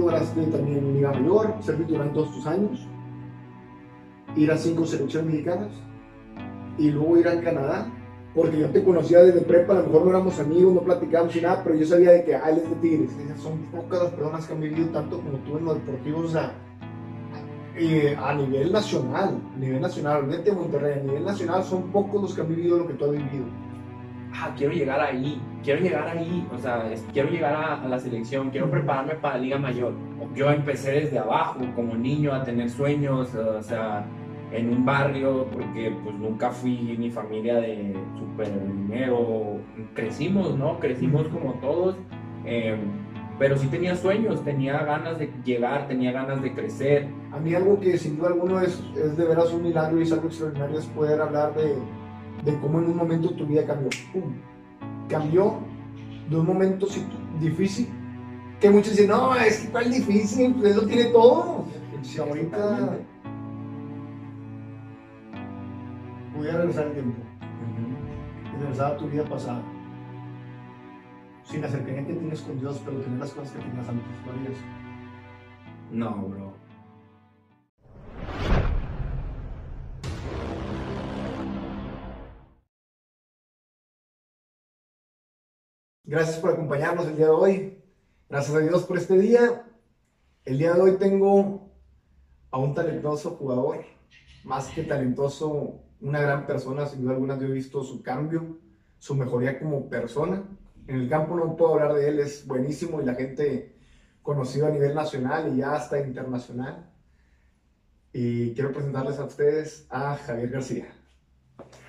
lograste también Liga Mayor, servir durante todos tus años, ir a cinco selecciones mexicanas y luego ir a Canadá. Porque yo te conocía desde prepa, a lo mejor no éramos amigos, no platicábamos ni nada, pero yo sabía de que, ah, él es de Tigres. Son pocas las personas que han vivido tanto como tú en los deportivos, o sea, eh, a nivel nacional, a nivel nacional, vete Monterrey, a nivel nacional son pocos los que han vivido lo que tú has vivido. Ah, quiero llegar ahí, quiero llegar ahí, o sea, es- quiero llegar a, a la selección, quiero prepararme para la Liga Mayor. Yo empecé desde abajo, como niño, a tener sueños, o sea, en un barrio, porque pues nunca fui ni familia de super dinero. Crecimos, ¿no? Crecimos como todos, eh, pero sí tenía sueños, tenía ganas de llegar, tenía ganas de crecer. A mí algo que sin duda alguno es, es de veras un milagro y es algo extraordinario es poder hablar de, de cómo en un momento tu vida cambió. ¡Pum! Cambió de un momento difícil, que muchos dicen, no, es que cuál difícil, pues eso tiene todo. Si ahorita pudiera regresar el tiempo y regresar a tu vida pasada, sin la cercanía que tienes con Dios, pero tener las cosas que tenías antes, ¿lo harías? No, bro. Gracias por acompañarnos el día de hoy. Gracias a Dios por este día. El día de hoy tengo a un talentoso jugador, más que talentoso, una gran persona. Sin duda alguna yo he visto su cambio, su mejoría como persona. En el campo no puedo hablar de él, es buenísimo y la gente conocido a nivel nacional y ya hasta internacional. Y quiero presentarles a ustedes a Javier García.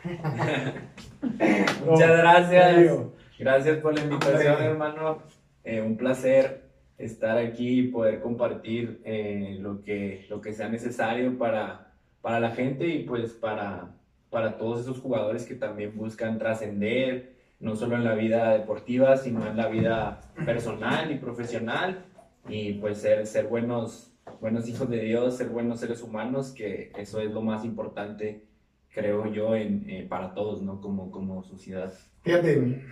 Muchas gracias. Gracias por la invitación, hermano. Eh, un placer estar aquí y poder compartir eh, lo, que, lo que sea necesario para, para la gente y pues para, para todos esos jugadores que también buscan trascender, no solo en la vida deportiva, sino en la vida personal y profesional y pues ser, ser buenos, buenos hijos de Dios, ser buenos seres humanos, que eso es lo más importante, creo yo, en, eh, para todos, ¿no? Como, como sociedad. Fíjate,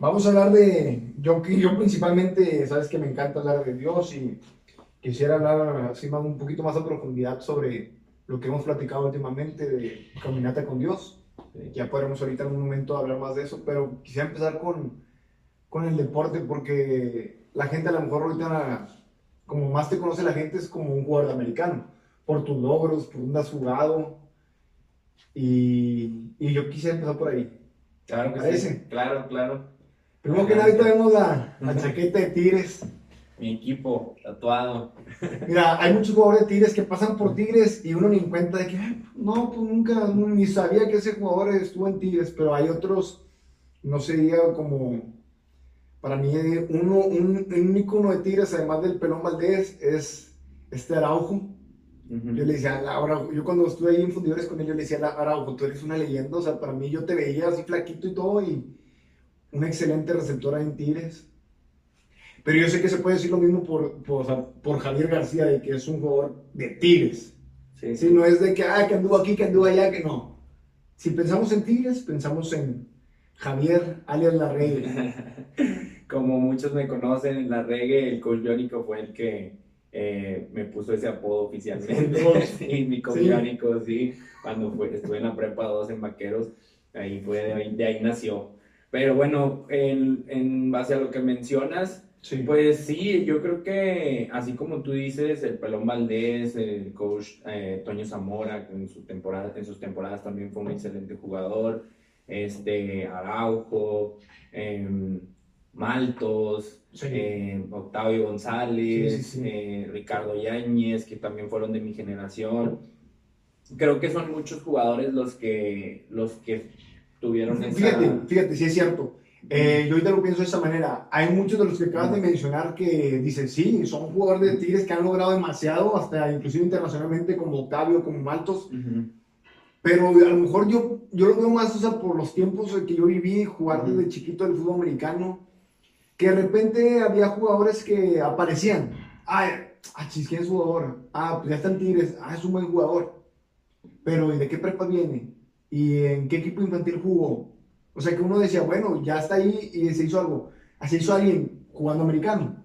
vamos a hablar de, yo, yo principalmente, sabes que me encanta hablar de Dios y quisiera hablar así más, un poquito más a profundidad sobre lo que hemos platicado últimamente de caminata con Dios. Eh, Ya podremos ahorita en un momento hablar más de eso, pero quisiera empezar con, con el deporte porque la gente a lo mejor ahorita, como más te conoce la gente, es como un jugador americano, por tus logros, por dónde has jugado. Y, y yo quisiera empezar por ahí. Claro que sí. Claro, claro. Primero que nada, ahorita vemos la, la chaqueta de Tigres. Mi equipo tatuado. Mira, hay muchos jugadores de Tigres que pasan por Tigres y uno ni en cuenta de que, "Ay, no, pues nunca, ni sabía que ese jugador estuvo en Tigres, pero hay otros, no diga como, para mí, uno, un, un ícono de Tigres, además del Pelón Valdés, es este Araujo. Ujú. Yo le decía, Araujo, yo cuando estuve ahí en fundidores con él, yo le decía, Araujo, tú eres una leyenda, o sea, para mí yo te veía así flaquito y todo, y una excelente receptora en Tigres. Pero yo sé que se puede decir lo mismo por, por, Javier García, de que es un jugador de Tigres. Sí, Sí, no es de que, ah, que anduvo aquí, que anduvo allá, que no. Si pensamos en Tigres, pensamos en Javier alias La Rey. Como muchos me conocen en la reggae, el coach Jónico fue el que eh, me puso ese apodo oficialmente. Sí, Sí, mi coach Sí. Sí. Cuando fue, estuve en la prepa 2 en Vaqueros, ahí fue, de ahí, de ahí nació. Pero bueno, en, en base a lo que mencionas, Sí. Pues sí, yo creo que así como tú dices, el Pelón Valdés, el coach eh, Toño Zamora, que en, su temporada, en sus temporadas también fue un excelente jugador, este, Araujo, em, Maltos, Sí. eh, Octavio González, Sí, sí, sí. eh, Ricardo Yáñez, que también fueron de mi generación. Creo que son muchos jugadores los que, los que tuvieron esa... Fíjate, fíjate, sí es cierto. Eh, yo ahorita lo pienso de esta manera. Hay muchos de los que acabas de mencionar que dicen, sí, son jugadores de Tigres que han logrado demasiado, hasta inclusive internacionalmente, como Octavio, como Maltos. Ujú. Pero a lo mejor yo, yo lo veo más, o sea, por los tiempos que yo viví, jugar desde chiquito el fútbol americano, que de repente había jugadores que aparecían. Ay, ah, chis, ¿quién es jugador? Ah, pues ya está en Tigres. Ah, es un buen jugador. Pero ¿y de qué prepa viene? ¿Y en qué equipo infantil jugó? O sea, que uno decía, bueno, ya está ahí y se hizo algo. Así hizo alguien jugando americano.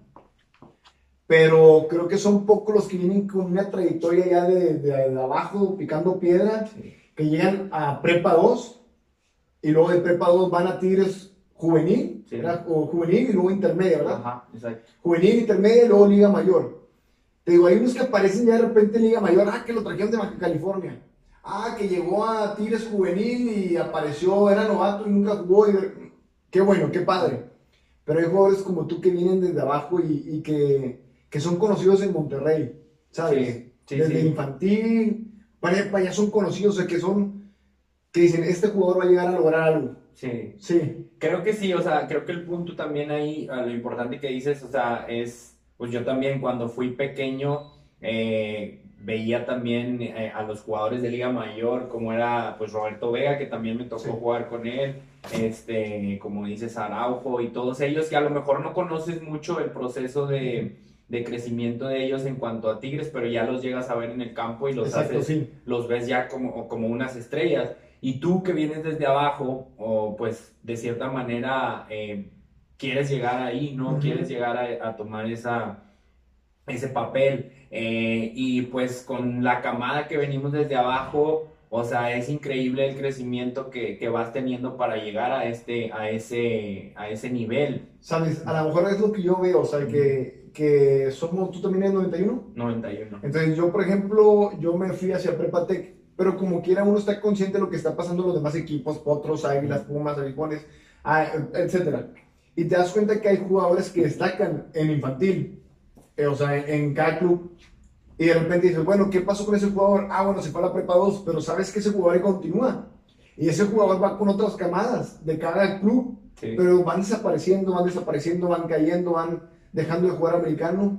pero creo que son pocos los que vienen con una trayectoria ya de, de, abajo, picando piedra, que llegan a Prepa 2 y luego de Prepa 2 van a Tigres juvenil, o juvenil y luego intermedia, ¿verdad? Ajá, exacto. Juvenil, intermedia y luego Liga Mayor. Te digo, hay unos que aparecen ya de repente en Liga Mayor, ah, que lo trajeron de Baja California. Ah, que llegó a Tigres juvenil y apareció, era novato y nunca jugó. Qué bueno, qué padre. Pero hay jugadores como tú que vienen desde abajo y, que, que, son conocidos en Monterrey, ¿sabes? desde infantil, para, allá son conocidos, o sea, que son, que dicen, este jugador va a llegar a lograr algo. Sí. Sí. Creo que sí, o sea, creo que el punto también ahí, lo importante que dices, o sea, es, pues yo también cuando fui pequeño, eh, veía también eh, a los jugadores de Liga Mayor, como era pues Roberto Vega, que también me tocó jugar con él, este, como dices, Araujo y todos ellos, que a lo mejor no conoces mucho el proceso de, de crecimiento de ellos en cuanto a Tigres, pero ya los llegas a ver en el campo y los, haces, los ves ya como, como unas estrellas. Y tú que vienes desde abajo, o pues de cierta manera eh, quieres llegar ahí, ¿no? Quieres llegar a, a tomar esa, ese papel. Eh, y pues con la camada que venimos desde abajo, o sea, es increíble el crecimiento que, que, vas teniendo para llegar a, este, a, ese, a ese nivel. Sabes, a lo mejor es lo que yo veo, o sea, que, que somos, ¿tú también eres 91? 91. Entonces yo, por ejemplo, yo me fui hacia Prepatec, pero como quiera uno está consciente de lo que está pasando en los demás equipos, Potros, Águilas, Pumas, Avijones, ah, etc. Y te das cuenta que hay jugadores que destacan en infantil, o sea, en, cada club. Y de repente dices, bueno, ¿qué pasó con ese jugador? Ah, bueno, se fue a la prepa 2, pero sabes que ese jugador continúa. Y ese jugador va con otras camadas de cada club, pero van desapareciendo, van desapareciendo, van cayendo, van dejando de jugar americano.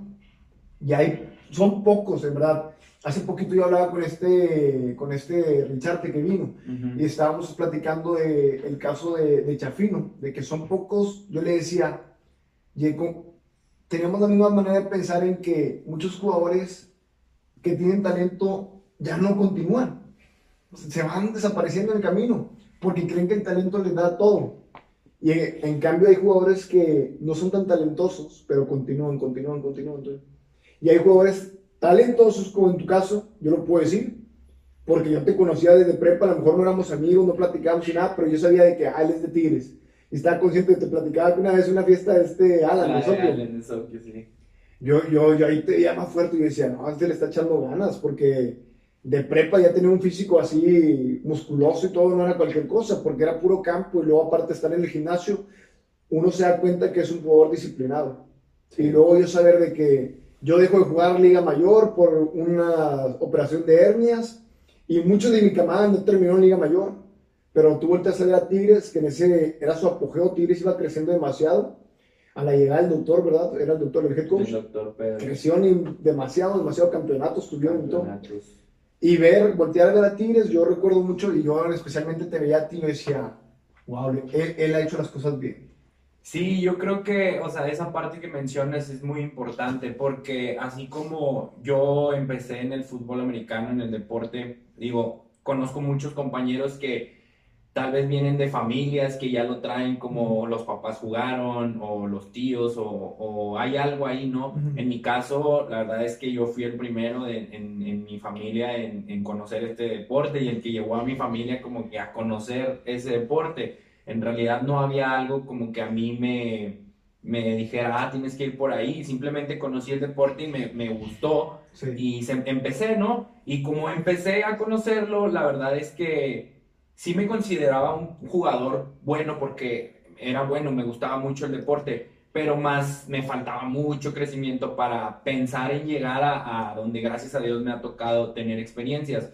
Y hay, son pocos, en verdad. Hace poquito yo hablaba con este, con este Richarte que vino y estábamos platicando del el caso de, de, Chafino, de que son pocos. Yo le decía, teníamos la misma manera de pensar en que muchos jugadores que tienen talento ya no continúan. Se van desapareciendo en el camino porque creen que el talento les da todo. Y en, cambio hay jugadores que no son tan talentosos, pero continúan, continúan, continúan. Y hay jugadores talentosos, como en tu caso, yo lo puedo decir, porque yo te conocía desde prepa, a lo mejor no éramos amigos, no platicábamos ni nada, pero yo sabía de que ah, él es de Tigres estaba consciente, te platicaba que una vez una fiesta de este Alan, ah, Alan sí. Yo, yo, yo ahí te veía más fuerte y decía, no, este le está echando ganas, porque de prepa ya tenía un físico así musculoso y todo, no era cualquier cosa, porque era puro campo y luego aparte estar en el gimnasio, uno se da cuenta que es un jugador disciplinado. Y luego yo saber de que yo dejo de jugar Liga Mayor por una operación de hernias y muchos de mi camada no terminó en Liga Mayor pero tú volteas a ver a Tigres, que en ese era su apogeo, Tigres iba creciendo demasiado. A la llegada del doctor, ¿verdad? Era el doctor, el head coach. El doctor Pedro. Creció demasiado, demasiado campeonatos tuvieron y Y ver, voltear a ver a Tigres, yo recuerdo mucho, y yo especialmente te veía a ti y decía, wow, él, él ha hecho las cosas bien. Sí, yo creo que, o sea, esa parte que mencionas es muy importante porque así como yo empecé en el fútbol americano, en el deporte, digo, conozco muchos compañeros que tal vez vienen de familias que ya lo traen como los papás jugaron o los tíos o, hay algo ahí, ¿no? En mi caso, la verdad es que yo fui el primero en, mi familia en, conocer este deporte y el que llevó a mi familia como que a conocer ese deporte. En realidad no había algo como que a mí me, me dijera, ah, tienes que ir por ahí. Simplemente conocí el deporte y me, me gustó y se, empecé, ¿no? Y como empecé a conocerlo, la verdad es que sí me consideraba un jugador bueno porque era bueno, me gustaba mucho el deporte, pero más me faltaba mucho crecimiento para pensar en llegar a, donde gracias a Dios me ha tocado tener experiencias.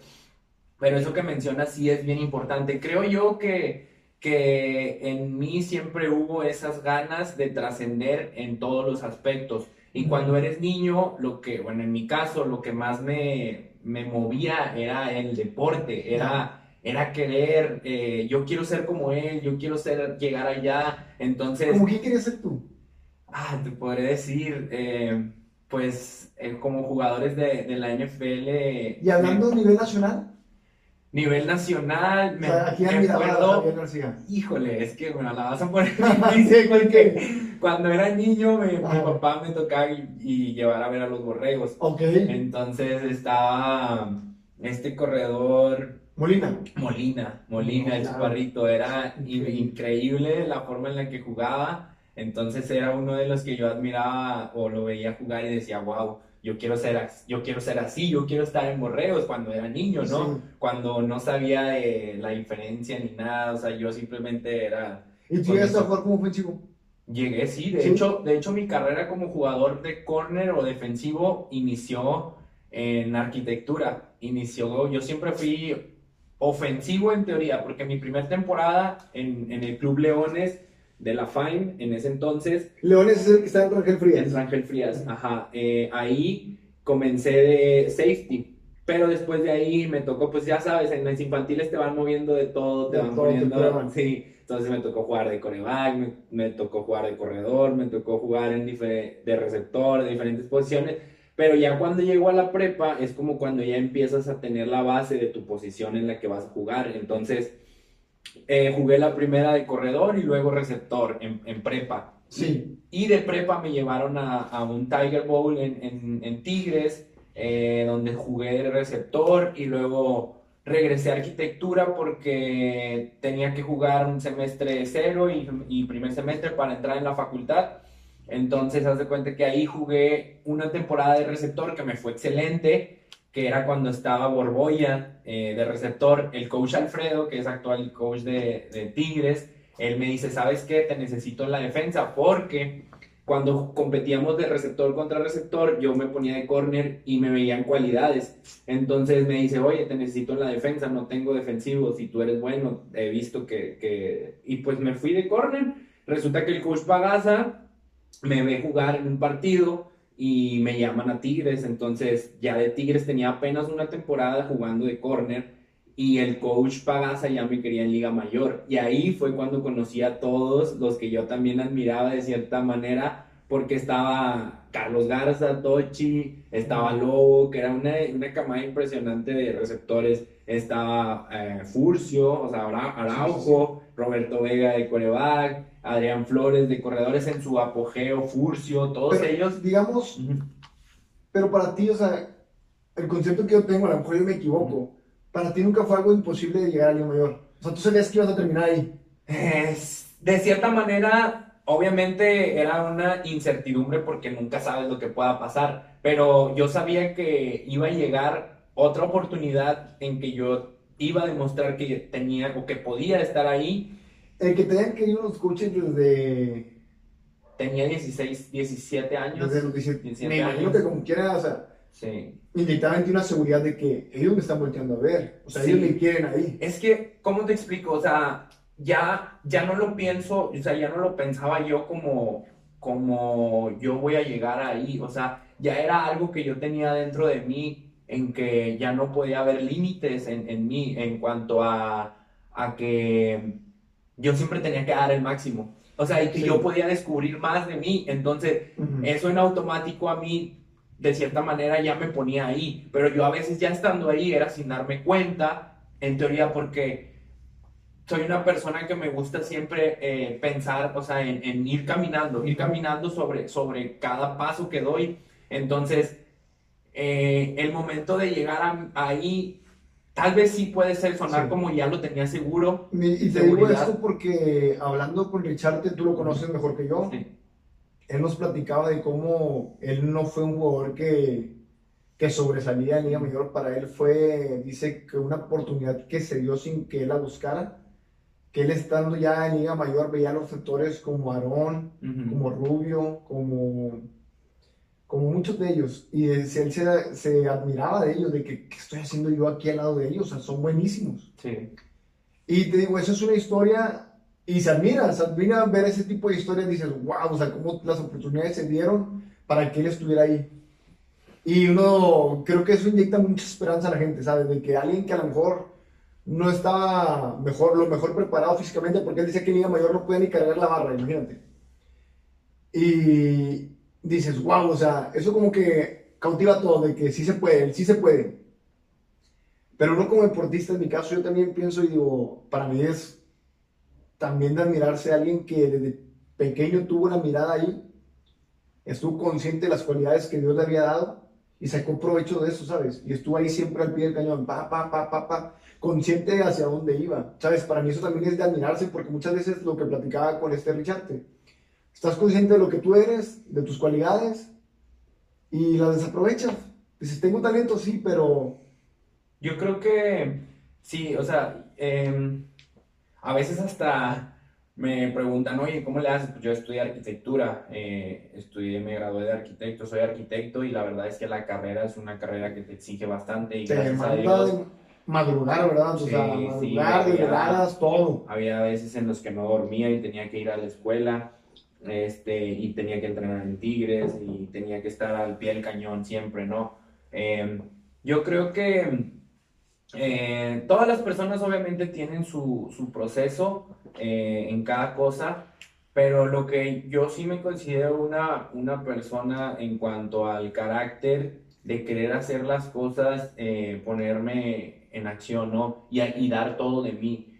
Pero eso que mencionas sí es bien importante. Creo yo que, que en mí siempre hubo esas ganas de trascender en todos los aspectos. Y cuando eres niño, lo que, bueno, en mi caso, lo que más me, me movía era el deporte, era era querer, eh, yo quiero ser como él, yo quiero ser, llegar allá, entonces... ¿Cómo quién querías ser tú? Ah, te podré decir, eh, pues eh, como jugadores de, de, la NFL... ¿Y hablando a nivel nacional? nivel nacional, me, O sea, aquí me acuerdo, híjole, es que me la vas a poner difícil porque cuando era niño me- mi papá me tocaba y, y llevar a ver a los borregos. Ok. Entonces estaba este corredor Molina. Molina, Molina, el Claro. chaparrito, era in- Increíble. increíble la forma en la que jugaba, entonces era uno de los que yo admiraba o lo veía jugar y decía, wow, yo quiero ser, as- yo quiero ser así, yo quiero estar en Borreos cuando era niño, ¿no? Sí. Cuando no sabía de la diferencia ni nada, o sea, yo simplemente era, ¿Y tú llegaste a jugar como ofensivo? llegué, sí, de Sí. hecho, de hecho mi carrera como jugador de córner o defensivo inició en arquitectura, inició, yo siempre fui ofensivo en teoría, porque mi primera temporada en, en el Club Leones de la FAIN, en ese entonces, Leones es el que está en Rangel Frías. en Ángel Frías, ajá, eh, ahí comencé de safety, pero después de ahí me tocó, pues ya sabes, en las infantiles te van moviendo de todo, te De van todo, prueban. sí, entonces me tocó jugar de coreback, me, me tocó jugar de corredor, me tocó jugar en de receptor, de diferentes posiciones, pero ya cuando llego a la prepa es como cuando ya empiezas a tener la base de tu posición en la que vas a jugar, entonces eh, jugué la primera de corredor y luego receptor en, en prepa. Sí. Y de prepa me llevaron a, a un Tiger Bowl en, en- en Tigres, eh, donde jugué de receptor y luego regresé a arquitectura porque tenía que jugar un semestre cero y, y primer semestre para entrar en la facultad. Entonces, haz de cuenta que ahí jugué una temporada de receptor que me fue excelente, que era cuando estaba Borboya eh, de receptor. El coach Alfredo, que es actual coach de, Tigres, él me dice, ¿sabes qué? Te necesito en la defensa porque cuando competíamos de receptor contra receptor, yo me ponía de corner y me veían cualidades. Entonces me dice, oye, te necesito en la defensa, no tengo defensivo, si tú eres bueno, he visto que... Y pues me fui de corner. Resulta que el coach Pagasa me ve jugar en un partido y me llaman a Tigres. Entonces ya de Tigres tenía apenas una temporada jugando de corner y el coach Pagasa ya me quería en Liga Mayor. Y ahí fue cuando conocí a todos los que yo también admiraba de cierta manera, porque estaba Carlos Garza, Tochi, estaba Lobo, que era una, una camada impresionante de receptores. Estaba eh, Furcio, o sea, Ara- Araujo, Roberto Vega de coreback, Adrián Flores de corredores en su apogeo, Furcio, todos Pero, ellos. Digamos, Ujú. pero para ti, o sea, el concepto que yo tengo, a lo mejor yo me equivoco, para ti nunca fue algo imposible de llegar a Liga Mayor. O sea, tú sabías que ibas a terminar ahí. Es- de cierta manera, obviamente era una incertidumbre porque nunca sabes lo que pueda pasar, pero yo sabía que iba a llegar otra oportunidad en que yo iba a demostrar que tenía o que podía estar ahí. El que te hayan querido los coaches desde, Tenía 16, 17 años. desde los 17. 17 Me imagino que como quiera, o sea, Sí. inyectaban en ti una seguridad de que ellos me están volteando a ver. O sea, Sí. ellos me quieren ahí. Es que, ¿cómo te explico? O sea, ya, ya no lo pienso, o sea, ya no lo pensaba yo como, como yo voy a llegar ahí. O sea, ya era algo que yo tenía dentro de mí en que ya no podía haber límites en, en mí en cuanto a, a que yo siempre tenía que dar el máximo. O sea, y que Sí. yo podía descubrir más de mí. Entonces, eso en automático a mí, de cierta manera, ya me ponía ahí. Pero yo a veces ya estando ahí era sin darme cuenta, en teoría, porque soy una persona que me gusta siempre eh, pensar, o sea, en, en ir caminando, ir caminando sobre, sobre cada paso que doy. Entonces, eh, el momento de llegar a- ahí, tal vez sí puede ser sonar Sí. como ya lo tenía seguro. Y te digo esto porque hablando con Richarte, tú lo conoces mejor que yo. Sí. Él nos platicaba de cómo él no fue un jugador que, que sobresalía en Liga Mayor. Para él fue, dice que una oportunidad que se dio sin que él la buscara. Que él estando ya en Liga Mayor veía a los sectores como Aarón, como Rubio, como, como muchos de ellos. Y él, se, él se, admiraba de ellos, de que ¿qué estoy haciendo yo aquí al lado de ellos? O sea, son buenísimos. Sí. Y te digo, eso es una historia y se admira, se admira ver ese tipo de historias. Dices, wow, o sea, cómo las oportunidades se dieron para que él estuviera ahí. Y uno, creo que eso inyecta mucha esperanza a la gente, ¿sabes? De que alguien que a lo mejor no estaba mejor, lo mejor preparado físicamente, porque él decía que en Liga Mayor no podía ni cargar la barra, imagínate. Y dices, wow, o sea, eso como que cautiva todo, de que sí se puede, sí se puede. Pero uno como deportista, en mi caso, yo también pienso y digo, para mí es también de admirarse a alguien que desde pequeño tuvo una mirada ahí, estuvo consciente de las cualidades que Dios le había dado y sacó provecho de eso, ¿sabes? Y estuvo ahí siempre al pie del cañón, pa, pa, pa, pa, pa, consciente hacia dónde iba, ¿sabes? Para mí eso también es de admirarse porque muchas veces lo que platicaba con este Richard, estás consciente de lo que tú eres, de tus cualidades y las desaprovechas. Dices, tengo talento, sí, pero... Yo creo que sí, o sea, em, a veces hasta me preguntan, oye, ¿cómo le haces? Pues yo estudié arquitectura, eh, estudié, me gradué de arquitecto, soy arquitecto y la verdad es que la carrera es una carrera que te exige bastante y gracias a Dios... Madrugar, ¿verdad? O sea, madrugar, sí, todo. Había veces en los que no dormía y tenía que ir a la escuela este, y tenía que entrenar en Tigres y tenía que estar al pie del cañón siempre, ¿no? Em, yo creo que eh, todas las personas obviamente tienen su, su proceso eh, en cada cosa, pero lo que yo sí me considero una, una persona en cuanto al carácter de querer hacer las cosas, eh, ponerme en acción, ¿no? Y, y, dar todo de mí.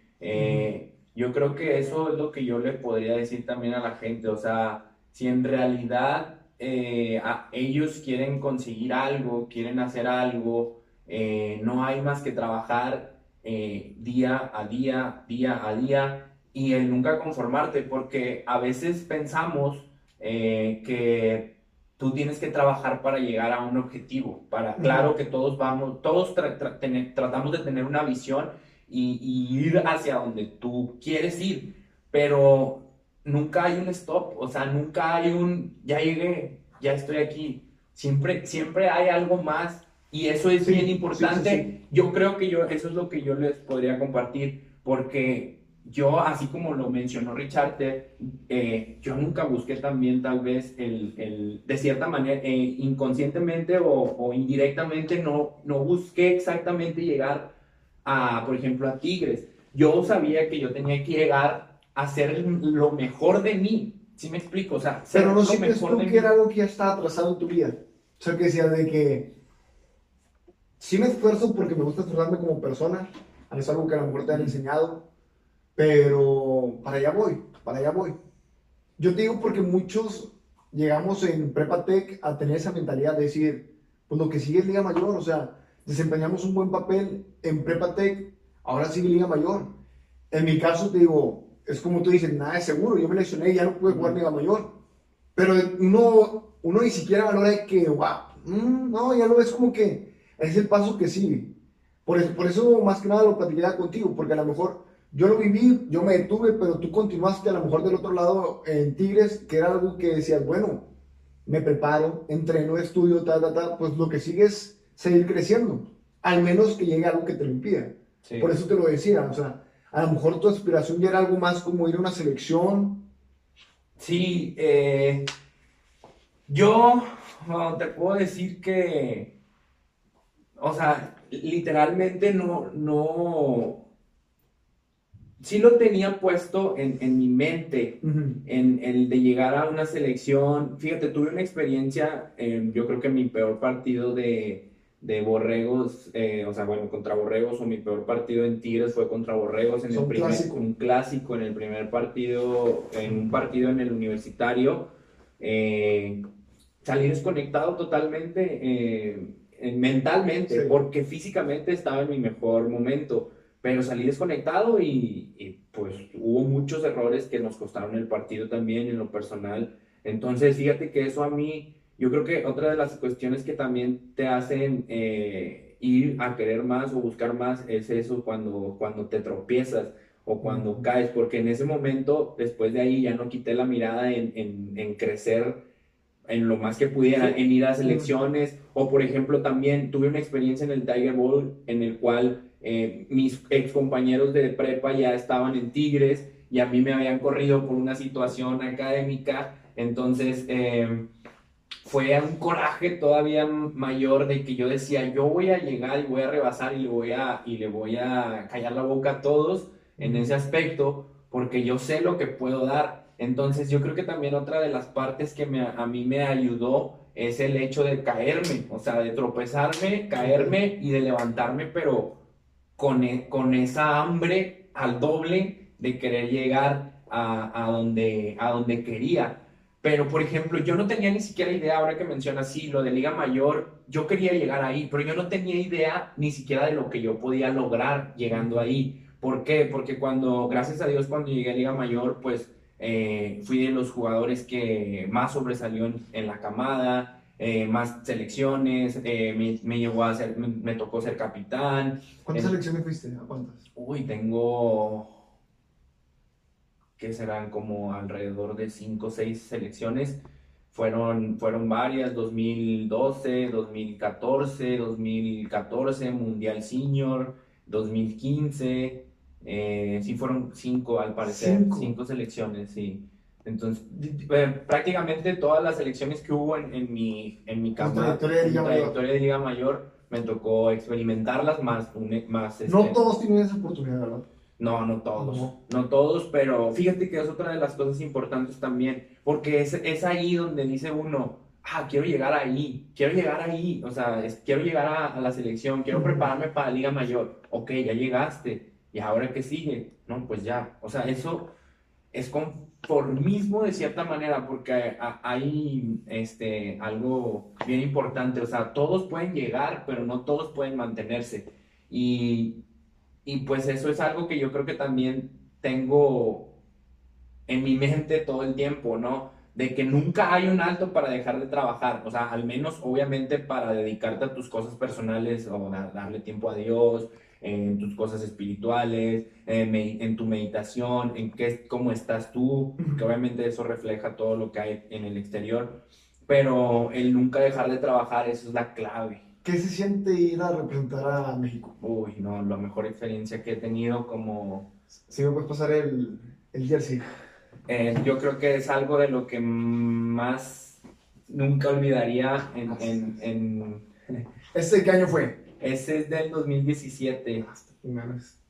Yo creo que eso es lo que yo le podría decir también a la gente, o sea, si en realidad eh, ellos quieren conseguir algo, quieren hacer algo, eh, no hay más que trabajar eh, día a día, día a día y el nunca conformarte, porque a veces pensamos que tú tienes que trabajar para llegar a un objetivo, para, claro que todos vamos, todos tratamos de tener una visión y, ir hacia donde tú quieres ir, pero nunca hay un stop, o sea, nunca hay un, ya llegué, ya estoy aquí, siempre, siempre hay algo más y eso es bien importante. yo creo que yo, eso es lo que yo les podría compartir, porque yo, así como lo mencionó Richard, eh, yo nunca busqué también tal vez el, el de cierta manera, eh, inconscientemente o, o, indirectamente, no, no busqué exactamente llegar a, por ejemplo, a Tigres. Yo sabía que yo tenía que llegar a hacer lo mejor de mí. ¿Sí me explico? O sea, Pero no sientes tú que era algo que ya estaba atrasado en tu vida. O sea, que decía de que sí me esfuerzo porque me gusta esforzarme como persona. Es algo que a lo mejor te han enseñado. Pero para allá voy, para allá voy. Yo te digo porque muchos llegamos en Prepa Tech a tener esa mentalidad de decir, pues lo que sigue es Liga Mayor, o sea, desempeñamos un buen papel en Prepa Tech, ahora sigue Liga Mayor. En mi caso, te digo, es como tú dices, nada es seguro. Yo me lesioné y ya no pude jugar Liga Mayor. Pero uno, uno ni siquiera valora que, wow, mm, no, ya lo ves como que es el paso que sigue. Por eso, por eso más que nada lo platiqué contigo, porque a lo mejor yo lo viví, yo me detuve, pero tú continuaste a lo mejor del otro lado en Tigres, que era algo que decías, bueno, me preparo, entreno, estudio, ta, ta, ta, pues lo que sigue es seguir creciendo, al menos que llegue algo que te lo impida. Por eso te lo decía, o sea, a lo mejor tu aspiración ya era algo más como ir a una selección. Sí, eh, yo te puedo decir que, o sea, literalmente no, no, sí lo tenía puesto en, en mi mente, en el de llegar a una selección. Fíjate, tuve una experiencia, yo creo que mi peor partido de, de Borregos, eh, o sea, bueno, contra Borregos, o mi peor partido en Tigres fue contra Borregos en el primer, clásico. un clásico en el primer partido, en un partido en el universitario. Eh, salí desconectado totalmente eh, mentalmente, porque físicamente estaba en mi mejor momento, pero salí desconectado y, y, pues hubo muchos errores que nos costaron el partido también en lo personal. Entonces, fíjate que eso a mí yo creo que otra de las cuestiones que también te hacen eh, ir a querer más o buscar más es eso cuando, cuando te tropiezas o cuando caes, porque en ese momento, después de ahí, ya no quité la mirada en, en, crecer en lo más que pudiera, en ir a selecciones, o por ejemplo también tuve una experiencia en el Tiger Bowl en el cual eh, mis ex compañeros de prepa ya estaban en Tigres y a mí me habían corrido por una situación académica, entonces... Eh, fue un coraje todavía mayor de que yo decía, yo voy a llegar y voy a rebasar y le voy a, y le voy a callar la boca a todos en ese aspecto, porque yo sé lo que puedo dar. Entonces yo creo que también otra de las partes que me, a mí me ayudó es el hecho de caerme, o sea, de tropezarme, caerme y de levantarme, pero con, e, con esa hambre al doble de querer llegar a, a, donde, a donde quería. Pero, por ejemplo, yo no tenía ni siquiera idea, ahora que mencionas así, lo de Liga Mayor, yo quería llegar ahí, pero yo no tenía idea ni siquiera de lo que yo podía lograr llegando ahí. ¿Por qué? Porque cuando, gracias a Dios, cuando llegué a Liga Mayor, pues eh, fui de los jugadores que más sobresalió en, la camada, eh, más selecciones, eh, me, me, llevó a ser, me, tocó ser capitán. ¿Cuántas selecciones fuiste? ¿A cuántas? Uy, tengo que serán como alrededor de 5 o 6 selecciones. Fueron, fueron varias, 2012, 2014, 2014, Mundial Senior, 2015, eh, sí fueron 5 al parecer, 5 selecciones, sí. Entonces, eh, prácticamente todas las selecciones que hubo en, en mi, en mi, cama, trayectoria de Liga Mayor, me tocó experimentarlas más. más no este, todos tienen esa oportunidad, ¿verdad? No, no todos, no. todos, pero fíjate que es otra de las cosas importantes también, porque es, es ahí donde dice uno, ah, quiero llegar ahí, quiero llegar ahí, o sea, quiero llegar a, la selección, quiero prepararme para la Liga Mayor, ok, ya llegaste, ¿y ahora qué sigue? No, pues ya, o sea, eso es conformismo de cierta manera, porque hay este, algo bien importante, o sea, todos pueden llegar, pero no todos pueden mantenerse, y y pues eso es algo que yo creo que también tengo en mi mente todo el tiempo, ¿no? De que nunca hay un alto para dejar de trabajar, o sea, al menos obviamente para dedicarte a tus cosas personales o darle tiempo a Dios, en tus cosas espirituales, en, tu meditación, en qué, cómo estás tú, que obviamente eso refleja todo lo que hay en el exterior, pero el nunca dejar de trabajar, eso es la clave. ¿Qué se siente ir a representar a México? Uy, no, la mejor experiencia que he tenido como... Si me puedes pasar el, el jersey. Eh, yo creo que es algo de lo que más nunca olvidaría en... en, en... ¿Este qué año fue? Ese es del 2017.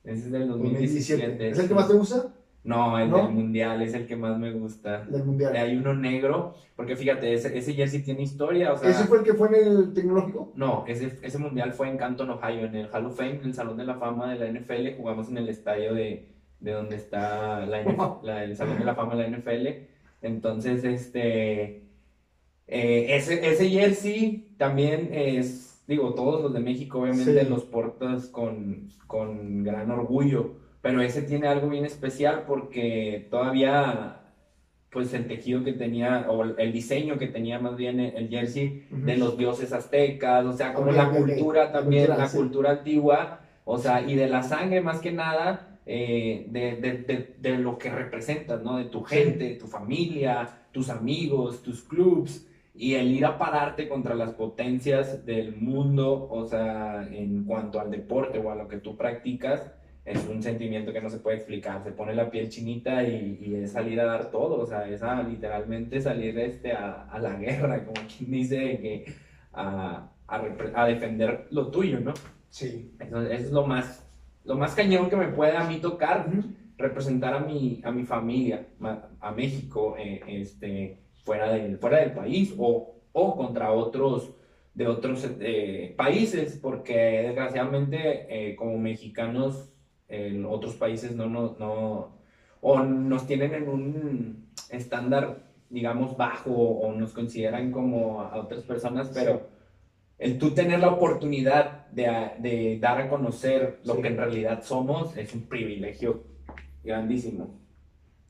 Ese es del 2017. ¿Es el que más te gusta? No, el del mundial es el que más me gusta. Del mundial. Hay uno negro, porque fíjate, ese, ese jersey tiene historia. O sea, ¿Ese fue el que fue en el tecnológico? No, ese, ese mundial fue en Canton, Ohio, en el Hall of Fame, en el Salón de la Fama de la NFL. Jugamos en el estadio de, de donde está la, el Salón de la Fama de la NFL. Entonces, este. Eh, ese, ese jersey también es. Digo, todos los de México, obviamente, los portas con, con gran orgullo pero ese tiene algo bien especial porque todavía pues el tejido que tenía, o el diseño que tenía más bien el jersey de los dioses aztecas, o sea, como la cultura también, la cultura antigua, o sea, y de la sangre más que nada, eh, de, de, de, lo que representas, ¿no? De tu gente, tu familia, tus amigos, tus clubs, y el ir a pararte contra las potencias del mundo, o sea, en cuanto al deporte o a lo que tú practicas, es un sentimiento que no se puede explicar, se pone la piel chinita y, y es salir a dar todo, o sea, es a, literalmente salir este, a, a, la guerra, como quien dice, que a, a, defender lo tuyo, ¿no? Sí. Eso, es lo más, lo más cañón que me puede a mí tocar, representar a mi, a mi familia, a México, eh, este, fuera, del, fuera del país o, o contra otros de otros eh, países, porque desgraciadamente eh, como mexicanos en otros países no, no, no, o nos tienen en un estándar, digamos, bajo o nos consideran como a otras personas, pero el tú tener la oportunidad de, de dar a conocer lo que en realidad somos es un privilegio grandísimo.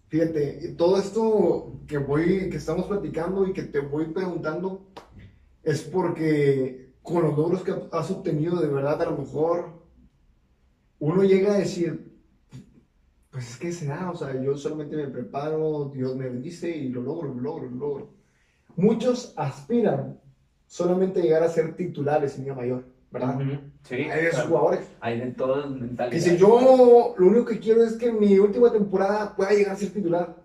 Fíjate, todo esto que voy, que estamos platicando y que te voy preguntando es porque con los logros que has obtenido de verdad a lo mejor uno llega a decir, pues es que será, o sea, yo solamente me preparo, Dios me bendice y lo logro, lo logro, lo logro. Muchos aspiran solamente a llegar a ser titulares en Liga Mayor, ¿verdad? Sí. Hay de jugadores. Hay de todos mentalidades. Dice, yo lo único que quiero es que mi última temporada pueda llegar a ser titular.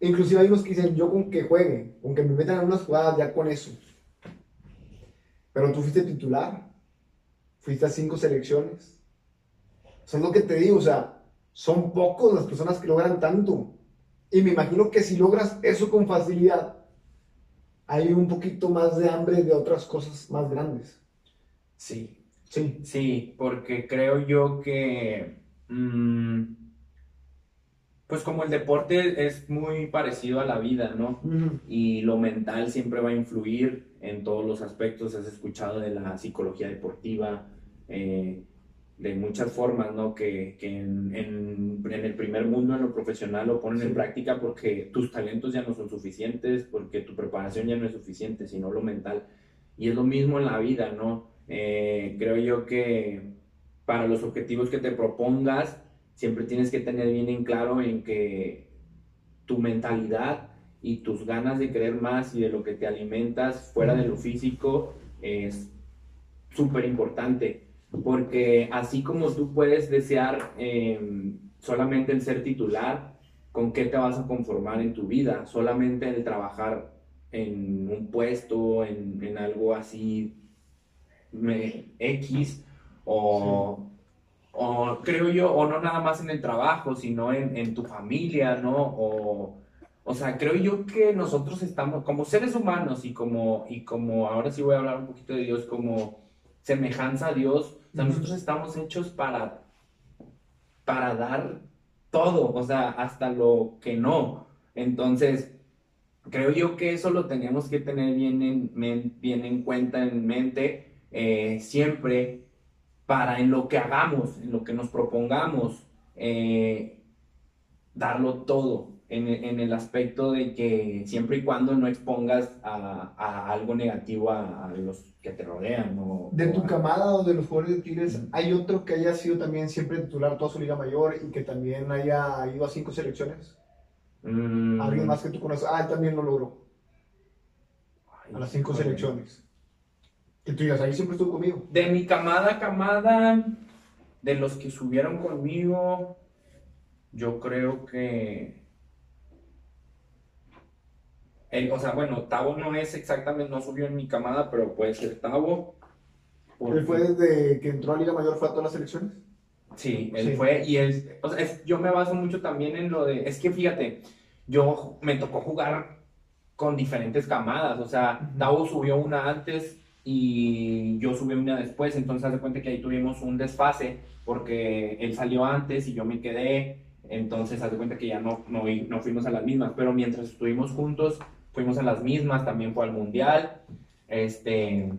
Inclusive hay unos que dicen, yo con que juegue, con que me metan en unas jugadas, ya con eso. Pero tú fuiste titular, fuiste a cinco selecciones, eso es lo que te digo, o sea, son pocos las personas que logran tanto. Y me imagino que si logras eso con facilidad, hay un poquito más de hambre de otras cosas más grandes. Sí, Sí. Sí, porque creo yo que, mm, pues como el deporte es muy parecido a la vida, ¿no? Y lo mental siempre va a influir en todos los aspectos. Has escuchado de la psicología deportiva, eh, de muchas formas, ¿no? Que, que en, en- en el primer mundo, en lo profesional, lo ponen Sí. en práctica porque tus talentos ya no son suficientes, porque tu preparación ya no es suficiente, sino lo mental. Y es lo mismo en la vida, ¿no? Eh, creo yo que para los objetivos que te propongas, siempre tienes que tener bien en claro en que tu mentalidad y tus ganas de querer más y de lo que te alimentas fuera de lo físico es súper importante. Porque así como tú puedes desear eh, solamente el ser titular, ¿con qué te vas a conformar en tu vida? Solamente el trabajar en un puesto, en, en algo así X, o, o creo yo, o no nada más en el trabajo, sino en, en tu familia, ¿no? O, o sea, creo yo que nosotros estamos, como seres humanos y como, y como, ahora sí voy a hablar un poquito de Dios, como semejanza a Dios, o sea, nosotros estamos hechos para, para dar todo, o sea, hasta lo que no. Entonces, creo yo que eso lo tenemos que tener bien en, bien en cuenta, en mente, eh, siempre para en lo que hagamos, en lo que nos propongamos, eh, darlo todo. En, el- en el aspecto de que siempre y cuando no expongas a, a algo negativo a, a los que te rodean. o- De o tu a- camada o de los jugadores de Tigres. ¿hay otro que haya sido también siempre titular toda su liga mayor y que también haya ido a cinco selecciones? Mm, ¿Alguien más que tú conoces? Ah, él también lo logró, ay, a las cinco híjole. selecciones. Que tú digas, ahí siempre estuvo conmigo. De mi camada, camada, de los que subieron conmigo, yo creo que. El- o sea, bueno, Tavo no es exactamente, no subió en mi camada, pero puede ser Tavo. porque- Él fue desde que entró a Liga Mayor, fue a todas las selecciones. Sí, él Sí. fue, y él, o sea, es- yo me baso mucho también en lo de, es que fíjate, yo me tocó jugar con diferentes camadas, o sea, Ujú. Tavo subió una antes y yo subí una después, entonces haz de cuenta que ahí tuvimos un desfase, porque él salió antes y yo me quedé, entonces haz de cuenta que ya no, no, no fuimos a las mismas, pero mientras estuvimos juntos, fuimos a las mismas, también fue al mundial, este,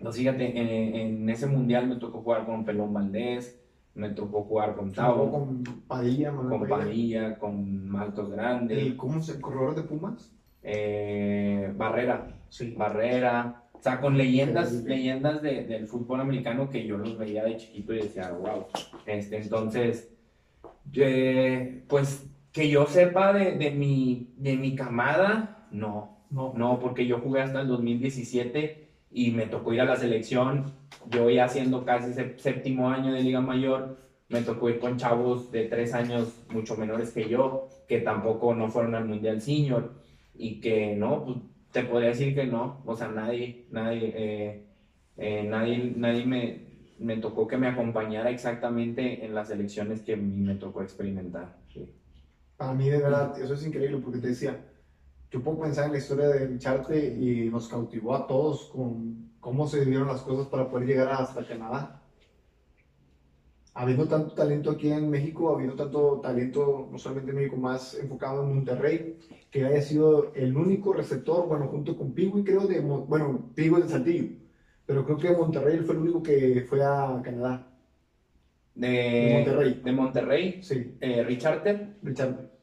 no, fíjate, en, en ese mundial me tocó jugar con Pelón Valdés, me tocó jugar con Tavo, con Padilla, Manuel con Padilla. Con Maltos Grande, El, ¿Cómo se el corredor de Pumas? eh, Barrera, Sí. Barrera, o sea, con leyendas, Sí. leyendas de- del fútbol americano que yo los veía de chiquito y decía, wow. Este, entonces, eh, pues que yo sepa de, de mi, de mi camada, no, No. no, porque yo jugué hasta el 2017 y me tocó ir a la selección. Yo ya haciendo casi sé- séptimo año de Liga Mayor, me tocó ir con chavos de tres años mucho menores que yo, que tampoco no fueron al Mundial Senior y que no, pues te podría decir que no, o sea, nadie, nadie, eh, eh, nadie, nadie me, me tocó que me acompañara exactamente en las elecciones que a mí me tocó experimentar. sí. Para mí, de verdad, eso es increíble porque te decía, yo puedo pensar en la historia de Richarte y nos cautivó a todos con cómo se dieron las cosas para poder llegar hasta Canadá. Habiendo tanto talento aquí en México, habiendo tanto talento, no solamente en México, más enfocado en Monterrey, que haya sido el único receptor, bueno, junto con Pigo y creo de, bueno, Pigo es de Saltillo, pero creo que Monterrey fue el único que fue a Canadá. De, De Monterrey. de Monterrey, Sí, eh, Richard Richarte.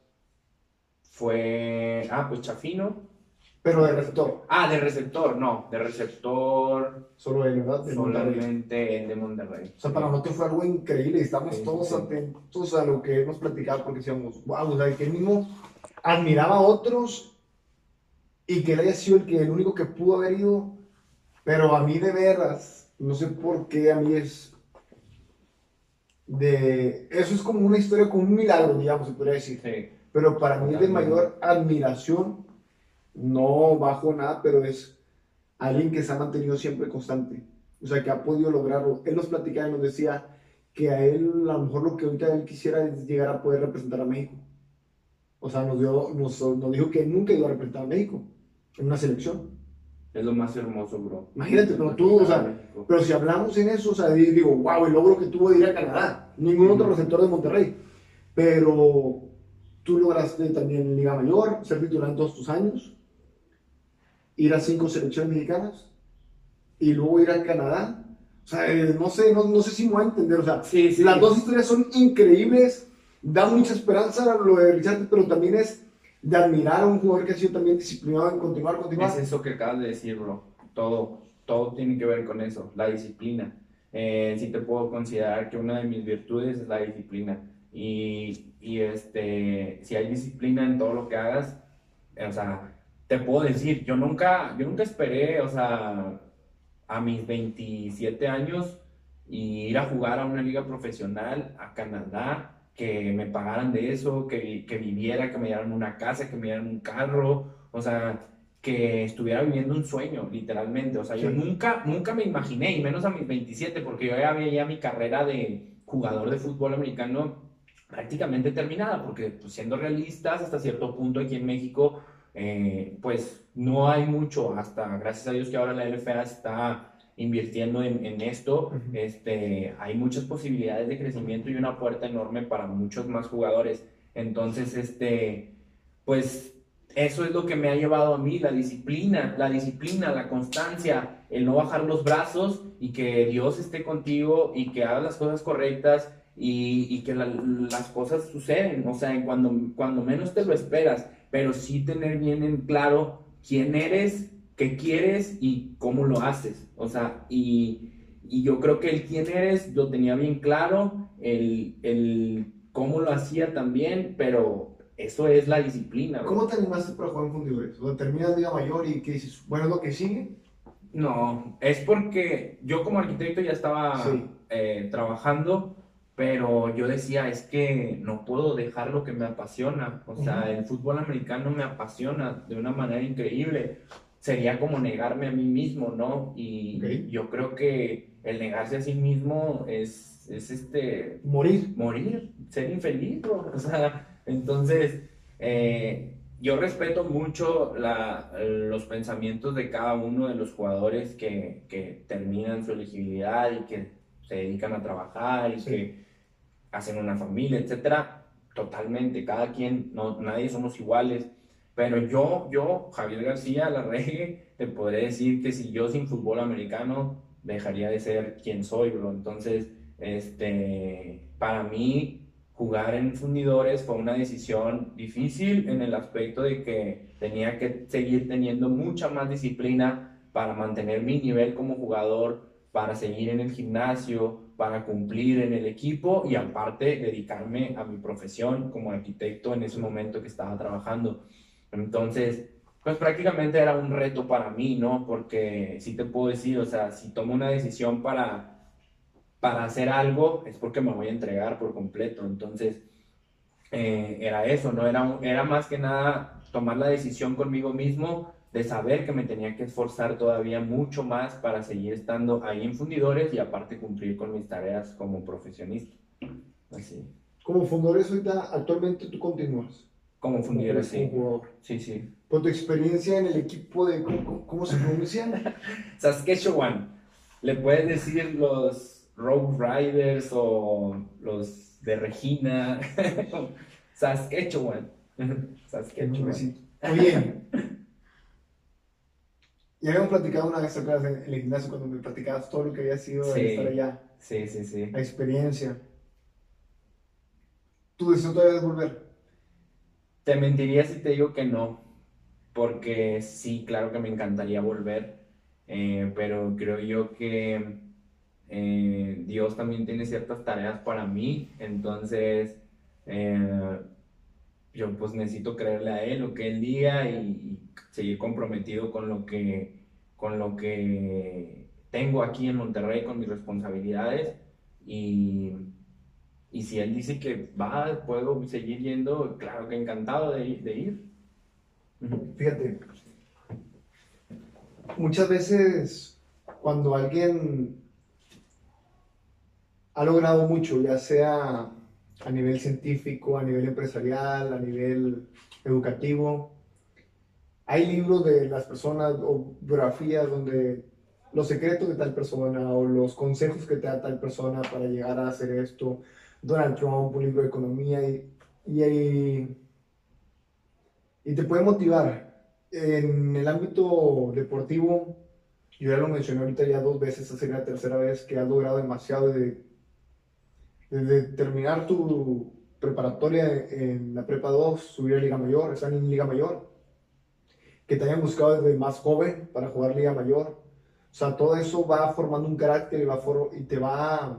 Fue, ah, pues Chafino. Pero de receptor, Ah, de receptor, no, de receptor solo él, ¿verdad? De solamente el de Monterrey. O sea, para nosotros fue algo increíble y estamos Sí, todos sí. atentos a lo que hemos platicado porque decíamos, wow, o sea, que él mismo admiraba a otros y que él haya sido el, que, el único que pudo haber ido, pero a mí de veras, no sé por qué a mí es de... Eso es como una historia, como un milagro, digamos, se podría decir. Sí, Pero para mí es de mayor admiración, no bajo nada, pero es alguien que se ha mantenido siempre constante. O sea, que ha podido lograrlo. Él nos platicaba y nos decía que a él, a lo mejor lo que ahorita él quisiera es llegar a poder representar a México. O sea, nos, dio, nos, nos dijo que nunca iba a representar a México en una selección. Es lo más hermoso, bro. Imagínate, pero tú, o sea, pero si hablamos en eso, o sea, digo, wow, el logro que tuvo de ir a Canadá. Ningún otro receptor de Monterrey. Pero tú lograste también Liga Mayor, ser titular en todos tus años, ir a cinco selecciones mexicanas y luego ir a Canadá. O sea, eh, no sé, no, no sé si me voy a entender. O sea, Sí, sí. las dos historias son increíbles, da mucha esperanza lo de Richard, pero también es de admirar a un jugador que ha sido también disciplinado en continuar, continuar. Es eso que acabas de decir, bro. Todo, todo tiene que ver con eso, la disciplina. Eh, sí te puedo considerar que una de mis virtudes es la disciplina. Y, y este, si hay disciplina en todo lo que hagas, o sea, te puedo decir, yo nunca, yo nunca esperé, o sea, a mis 27 años y ir a jugar a una liga profesional a Canadá, que me pagaran de eso, que, que viviera, que me dieran una casa, que me dieran un carro, o sea, que estuviera viviendo un sueño, literalmente. O sea, yo nunca, nunca me imaginé, y menos a mis 27, porque yo ya veía mi carrera de jugador de fútbol americano prácticamente terminada, porque pues, siendo realistas, hasta cierto punto aquí en México, eh, pues no hay mucho, hasta gracias a Dios que ahora la LFA está invirtiendo en, en esto, Ujú. este, hay muchas posibilidades de crecimiento y una puerta enorme para muchos más jugadores. Entonces, este, pues eso es lo que me ha llevado a mí, la disciplina, la disciplina, la constancia, el no bajar los brazos y que Dios esté contigo y que hagas las cosas correctas y, y que la- las cosas suceden, o sea, cuando, cuando menos te lo esperas, pero sí tener bien en claro quién eres, qué quieres y cómo lo haces, o sea, y, y yo creo que el quién eres lo tenía bien claro, el, el cómo lo hacía también, pero eso es la disciplina. bro. ¿Cómo te animaste para jugar en fundidores? O terminas Liga Mayor y ¿qué dices? Bueno, es lo que sigue. No, es porque yo como arquitecto ya estaba Sí. eh, trabajando, pero yo decía, es que no puedo dejar lo que me apasiona. O sea, el fútbol americano me apasiona de una manera increíble. Sería como negarme a mí mismo, ¿no? Y yo creo que el negarse a sí mismo es, es este, Morir. morir, ser infeliz, bro. O sea, entonces, eh, yo respeto mucho la- los pensamientos de cada uno de los jugadores que, que terminan su elegibilidad y que se dedican a trabajar y Sí. que hacen una familia, etcétera. Totalmente, cada quien, no, nadie somos iguales. Pero yo, yo, Javier García, la regue, te podré decir que si yo sin fútbol americano dejaría de ser quien soy, bro. Entonces, este, para mí, jugar en fundidores fue una decisión difícil en el aspecto de que tenía que seguir teniendo mucha más disciplina para mantener mi nivel como jugador, para seguir en el gimnasio, para cumplir en el equipo y aparte dedicarme a mi profesión como arquitecto en ese momento que estaba trabajando. Entonces, pues prácticamente era un reto para mí, ¿no? Porque sí te puedo decir, o sea, si tomo una decisión para, para hacer algo, es porque me voy a entregar por completo. Entonces, eh, era eso, ¿no? Era, era más que nada tomar la decisión conmigo mismo de saber que me tenía que esforzar todavía mucho más para seguir estando ahí en fundidores y aparte cumplir con mis tareas como profesionista. Así, Como fundadores ahorita, actualmente tú continúas. como fundidores, sí. Sí, sí. Con tu experiencia en el equipo de, ¿cómo, cómo- se pronuncia? Saskatchewan. Le puedes decir los Road Riders o los de Regina. Saskatchewan. Saskatchewan. Oye, ya habíamos platicado una vez. En el gimnasio cuando me platicabas todo lo que había sido Sí. estar allá, Sí, sí, sí. la experiencia. ¿Tu deseo todavía es volver? Te mentiría si te digo que no, porque sí, claro que me encantaría volver, eh, pero creo yo que eh, Dios también tiene ciertas tareas para mí, entonces eh, yo pues necesito creerle a Él lo que Él diga y, seguir comprometido con lo que, con lo que tengo aquí en Monterrey, con mis responsabilidades y... Y si él dice que va, puedo seguir yendo, claro que encantado de, de ir. Fíjate, muchas veces cuando alguien ha logrado mucho, ya sea a nivel científico, a nivel empresarial, a nivel educativo, hay libros de las personas o biografías donde los secretos de tal persona o los consejos que te da tal persona para llegar a hacer esto. Donald Trump, un libro de economía y, y, te puede motivar. En el ámbito deportivo, yo ya lo mencioné ahorita ya dos veces, esta sería la tercera vez que has logrado demasiado de, de terminar tu preparatoria en la prepa 2, subir a Liga Mayor, estar en Liga Mayor, que te hayan buscado desde más joven para jugar Liga Mayor, o sea, todo eso va formando un carácter y, va y te va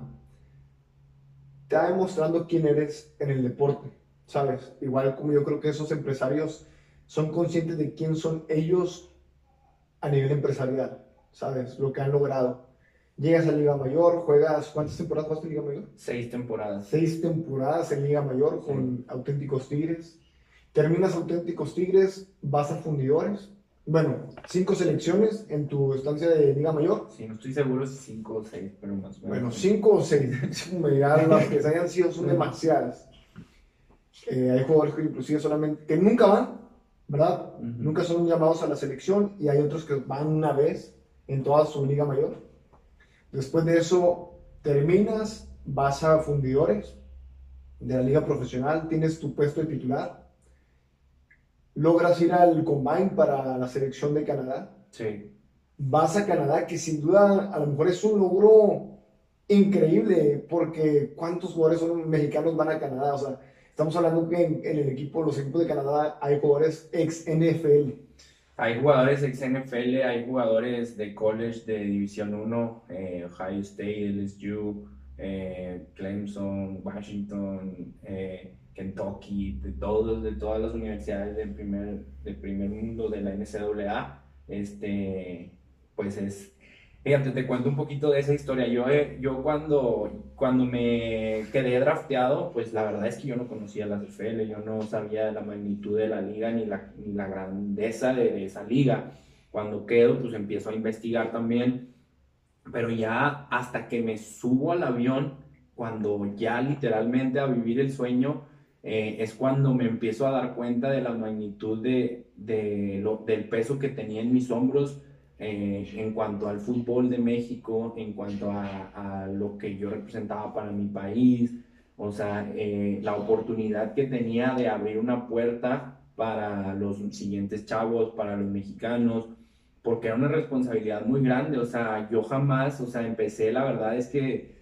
te va demostrando quién eres en el deporte, ¿sabes? Igual como yo creo que esos empresarios son conscientes de quién son ellos a nivel empresarial, ¿sabes? Lo que han logrado. Llegas a Liga Mayor, juegas, ¿cuántas temporadas jugaste en Liga Mayor? Seis temporadas. Seis temporadas en Liga Mayor con auténticos Tigres. Terminas auténticos Tigres, vas a fundidores, bueno, cinco selecciones en tu estancia de Liga Mayor. Sí, no estoy seguro si cinco o seis, pero más o menos. Bueno, cinco o seis. las que hayan sido son demasiadas. Eh, hay jugadores que inclusive solamente, que nunca van, ¿verdad? Nunca son llamados a la selección y hay otros que van una vez en toda su Liga Mayor. Después de eso, terminas, vas a fundidores de la Liga Profesional, tienes tu puesto de titular logras ir al Combine para la selección de Canadá. Sí. Vas a Canadá, que sin duda a lo mejor es un logro increíble, porque ¿cuántos jugadores son mexicanos van a Canadá? O sea, estamos hablando que en, el equipo, los equipos de Canadá, hay jugadores ex NFL. Hay jugadores ex NFL, hay jugadores de college de División 1, eh, Ohio State, LSU, eh, Clemson, Washington, eh, Kentucky, de, todos, de todas las universidades del primer, del primer mundo de la NCAA, este, pues es, fíjate, te cuento un poquito de esa historia. Yo, eh, yo cuando, cuando me quedé drafteado, pues la verdad es que yo no conocía la CFL, yo no sabía la magnitud de la liga ni la, ni la grandeza de, esa liga. Cuando quedo, pues empiezo a investigar también, pero ya hasta que me subo al avión, cuando ya literalmente a vivir el sueño, eh, es cuando me empiezo a dar cuenta de la magnitud de, del peso que tenía en mis hombros eh, en cuanto al fútbol de México, en cuanto a, a, lo que yo representaba para mi país, o sea, eh, la oportunidad que tenía de abrir una puerta para los siguientes chavos, para los mexicanos, porque era una responsabilidad muy grande, o sea, yo jamás, o sea, empecé, la verdad es que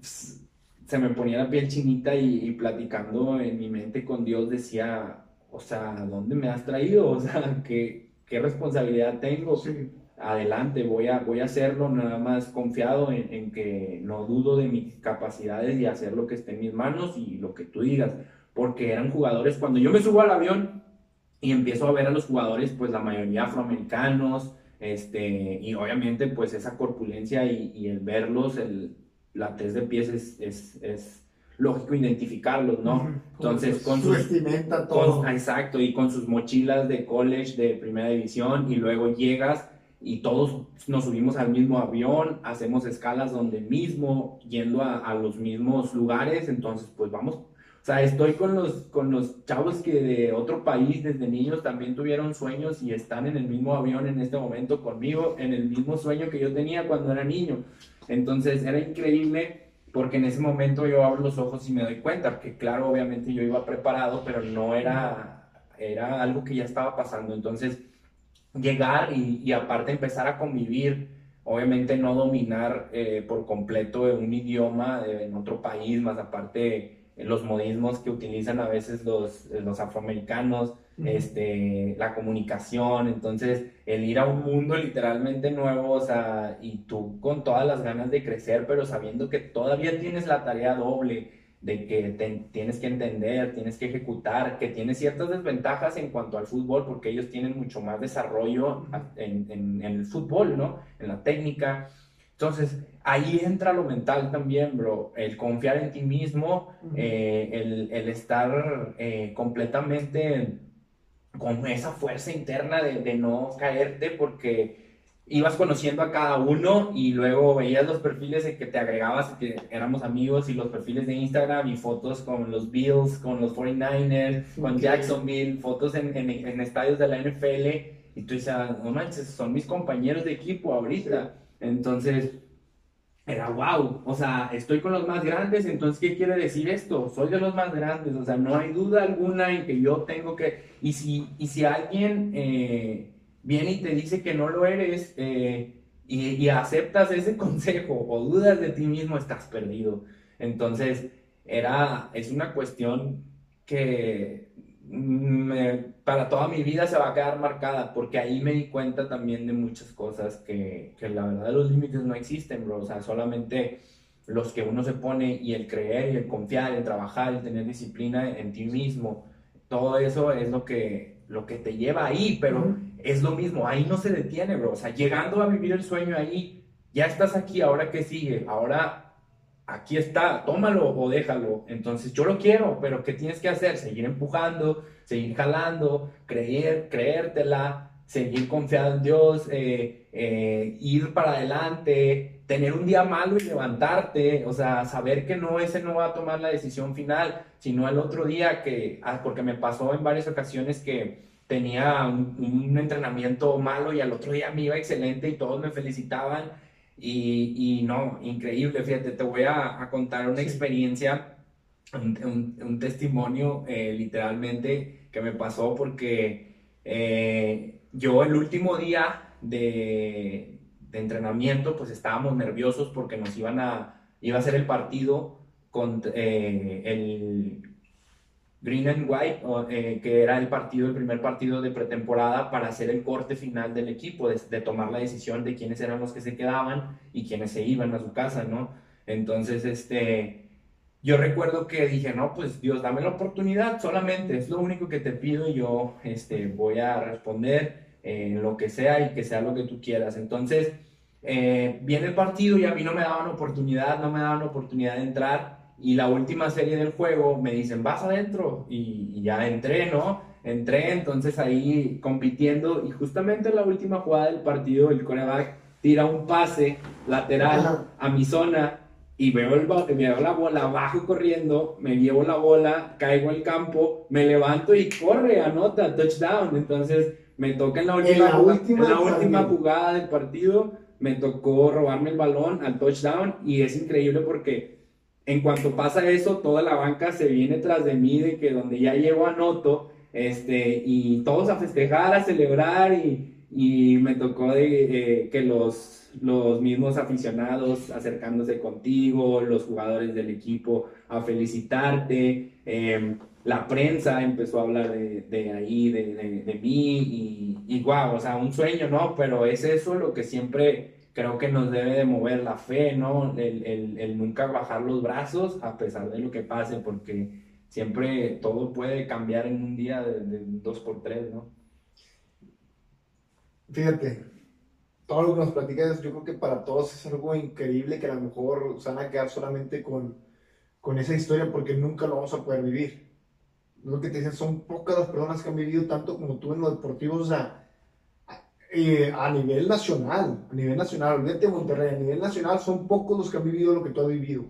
se me ponía la piel chinita y, platicando en mi mente con Dios decía, o sea, ¿dónde me has traído? O sea, ¿qué, qué responsabilidad tengo? Adelante, voy a, voy a hacerlo nada más confiado en, en, que no dudo de mis capacidades y hacer lo que esté en mis manos y lo que tú digas. Porque eran jugadores, cuando yo me subo al avión y empiezo a ver a los jugadores, pues la mayoría afroamericanos, este, y obviamente pues esa corpulencia y, y el verlos, el, la test de pies es, es, es lógico identificarlos, ¿no? Entonces, con su vestimenta, todo. exacto, y con sus mochilas de college de primera división, y luego llegas y todos nos subimos al mismo avión, hacemos escalas donde mismo, yendo a, a los mismos lugares, entonces, pues vamos. O sea, estoy con los, con los chavos que de otro país desde niños también tuvieron sueños y están en el mismo avión en este momento conmigo, en el mismo sueño que yo tenía cuando era niño. Entonces era increíble porque en ese momento yo abro los ojos y me doy cuenta que claro, obviamente yo iba preparado, pero no era, era algo que ya estaba pasando. Entonces llegar y, aparte empezar a convivir, obviamente no dominar eh, por completo un idioma en otro país, más aparte los modismos que utilizan a veces los, los afroamericanos, este, la comunicación, entonces el ir a un mundo literalmente nuevo, o sea, y tú con todas las ganas de crecer, pero sabiendo que todavía tienes la tarea doble, de que tienes que entender, tienes que ejecutar, que tienes ciertas desventajas en cuanto al fútbol, porque ellos tienen mucho más desarrollo en, en, en el fútbol, ¿no? En la técnica. Entonces, ahí entra lo mental también, bro. El confiar en ti mismo, eh, el, el, estar eh, completamente con esa fuerza interna de, de, no caerte, porque ibas conociendo a cada uno y luego veías los perfiles en que te agregabas, que éramos amigos y los perfiles de Instagram y fotos con los Bills, con los 49ers, con Jacksonville, fotos en, en, estadios de la NFL y tú dices, no manches, son mis compañeros de equipo ahorita. Entonces, era wow, o sea, estoy con los más grandes, entonces, ¿qué quiere decir esto? Soy de los más grandes, o sea, no hay duda alguna en que yo tengo que, y si, y si alguien... Eh, viene y te dice que no lo eres eh, y, aceptas ese consejo o dudas de ti mismo, estás perdido. Entonces, era, es una cuestión que para toda mi vida se va a quedar marcada, porque ahí me di cuenta también de muchas cosas que, que la verdad los límites no existen, bro. O sea, solamente los que uno se pone y el creer y el confiar, el trabajar, el tener disciplina en ti mismo, todo eso es lo que, lo que te lleva ahí, pero es lo mismo, ahí no se detiene, bro. O sea, llegando a vivir el sueño ahí, ya estás aquí, ahora qué sigue, ahora aquí está, tómalo o déjalo. Entonces yo lo quiero, pero ¿qué tienes que hacer? Seguir empujando, seguir jalando, creer, creértela, seguir confiado en Dios, eh, eh, ir para adelante, tener un día malo y levantarte, o sea, saber que no ese no va a tomar la decisión final, sino el otro día que, ah, porque me pasó en varias ocasiones que tenía un, entrenamiento malo y al otro día me iba excelente y todos me felicitaban. Y, y no, increíble, fíjate, te voy a, contar una experiencia, un, testimonio eh, literalmente que me pasó porque eh, yo el último día de, de, entrenamiento pues estábamos nerviosos porque nos iban a, iba a ser el partido con eh, el Green and White, eh, que era el partido, el primer partido de pretemporada para hacer el corte final del equipo, de, tomar la decisión de quiénes eran los que se quedaban y quiénes se iban a su casa, ¿no? Entonces, este, yo recuerdo que dije, no, pues Dios, dame la oportunidad, solamente es lo único que te pido y yo, este, voy a responder en lo que sea y que sea lo que tú quieras. Entonces, eh, viene el partido y a mí no me daban oportunidad, no me daban oportunidad de entrar y la última serie del juego me dicen, vas adentro. Y, ya entré, ¿no? Entré entonces ahí compitiendo y justamente en la última jugada del partido el coreback tira un pase lateral a mi zona y veo, el, veo la bola, bajo corriendo, me llevo la bola, caigo al campo, me levanto y corre, anota, touchdown. Entonces me toca en la última, última, en la última jugada del partido, me tocó robarme el balón al touchdown y es increíble porque en cuanto pasa eso, toda la banca se viene tras de mí, de que donde ya llego anoto, este, y todos a festejar, a celebrar, y, me tocó de, eh, que los, los mismos aficionados acercándose contigo, los jugadores del equipo a felicitarte, em, la prensa empezó a hablar de, ahí, de, mí, y, y wow, o sea, un sueño, ¿no? Pero es eso lo que siempre creo que nos debe de mover la fe, ¿no? El, nunca bajar los brazos a pesar de lo que pase, porque siempre todo puede cambiar en un día de, dos por tres, ¿no? Fíjate, todo lo que nos platicas, yo creo que para todos es algo increíble que a lo mejor se van a quedar solamente con, con esa historia porque nunca lo vamos a poder vivir. Lo que te dicen, son pocas las personas que han vivido tanto como tú en lo deportivo, o sea, a nivel nacional, a nivel nacional, olvídate Monterrey, a nivel nacional son pocos los que han vivido lo que tú has vivido.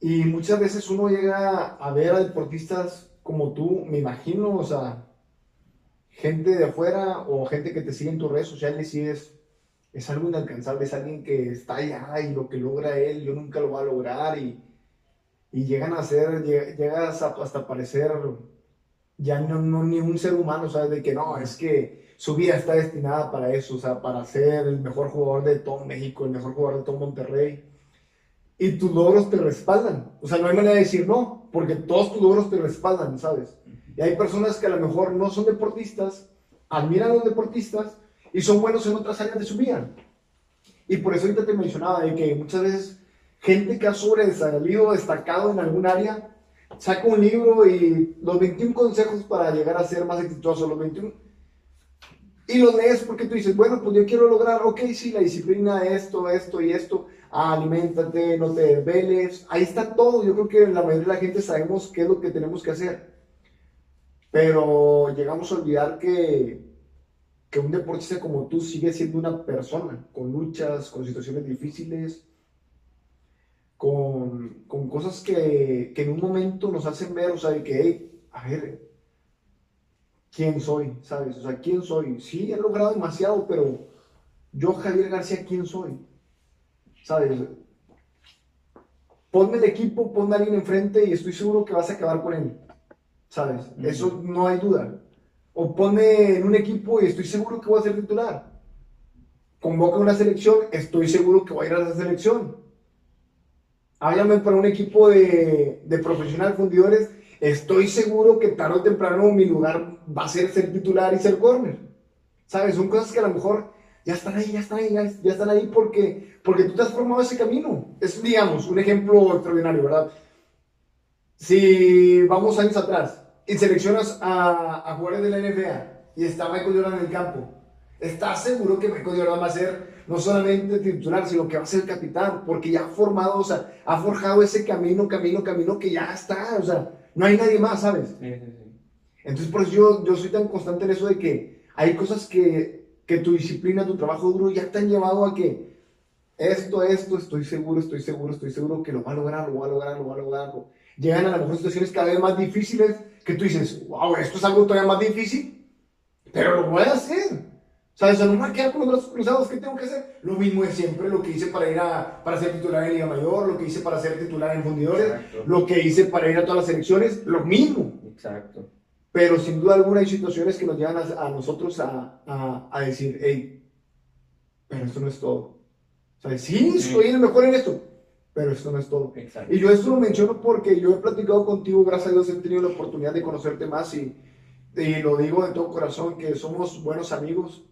Y muchas veces uno llega a ver a deportistas como tú, me imagino, o sea, gente de afuera o gente que te sigue en tus redes sociales y es, es algo inalcanzable, es alguien que está allá y lo que logra él, yo nunca lo voy a lograr y, y llegan a ser, llegas hasta parecer ya no, no ni un ser humano sabe de que no, es que su vida está destinada para eso, o sea, para ser el mejor jugador de todo México, el mejor jugador de todo Monterrey. Y tus logros te respaldan. O sea, no hay manera de decir no, porque todos tus logros te respaldan, ¿sabes? Y hay personas que a lo mejor no son deportistas, admiran a los deportistas y son buenos en otras áreas de su vida. Y por eso ahorita te mencionaba de que muchas veces gente que ha sobresalido, destacado en algún área, saca un libro y los 21 consejos para llegar a ser más exitoso, los 21. Y lo lees porque tú dices, bueno, pues yo quiero lograr, ok, sí, la disciplina, esto, esto y esto, ah, alimentate, no te desveles, ahí está todo, yo creo que la mayoría de la gente sabemos qué es lo que tenemos que hacer, pero llegamos a olvidar que que un deportista como tú sigue siendo una persona, con luchas, con situaciones difíciles, con, con cosas que, que, en un momento nos hacen ver, o sea, de que, hey, a ver, ¿quién soy? ¿Sabes? O sea, ¿quién soy? Sí, he logrado demasiado, pero yo, Javier García, ¿quién soy? ¿Sabes? Ponme el equipo, ponme a alguien enfrente y estoy seguro que vas a acabar con él. ¿Sabes? Eso no hay duda. O ponme en un equipo y estoy seguro que voy a ser titular. Convoca una selección, estoy seguro que voy a ir a esa selección. Háblame para un equipo de, de profesionales fundidores, estoy seguro que tarde o temprano mi lugar va a ser ser titular y ser corner. ¿Sabes? Son cosas que a lo mejor ya están ahí, ya están ahí, ya, están ahí porque, porque tú te has formado ese camino. Es, digamos, un ejemplo extraordinario, ¿verdad? Si vamos años atrás y seleccionas a, a jugadores de la NBA y está Michael Jordan en el campo, ¿estás seguro que Michael Jordan va a ser no solamente titular, sino que va a ser capitán? Porque ya ha formado, o sea, ha forjado ese camino, camino, camino que ya está, o sea, no hay nadie más, ¿sabes? Entonces, por eso yo, yo soy tan constante en eso de que hay cosas que que tu disciplina, tu trabajo duro ya te han llevado a que esto, esto, estoy seguro, estoy seguro, estoy seguro que lo va a lograr, lo va a lograr, lo va a lograr. Llegan a lo mejor situaciones cada vez más difíciles que tú dices, wow, esto es algo todavía más difícil, pero lo voy a hacer. ¿Sabes? O no me voy a quedar con los brazos cruzados, ¿qué tengo que hacer? Lo mismo es siempre, lo que hice para ir a, para ser titular en Liga Mayor, lo que hice para ser titular en Fundidores, lo que hice para ir a todas las selecciones, lo mismo. Exacto. Pero sin duda alguna hay situaciones que nos llevan a, nosotros a, a, a, decir, hey, pero esto no es todo. Sea, sí, soy el mejor en esto, pero esto no es todo. Y yo esto lo menciono porque yo he platicado contigo, gracias a Dios he tenido la oportunidad de conocerte más y, y lo digo de todo corazón, que somos buenos amigos,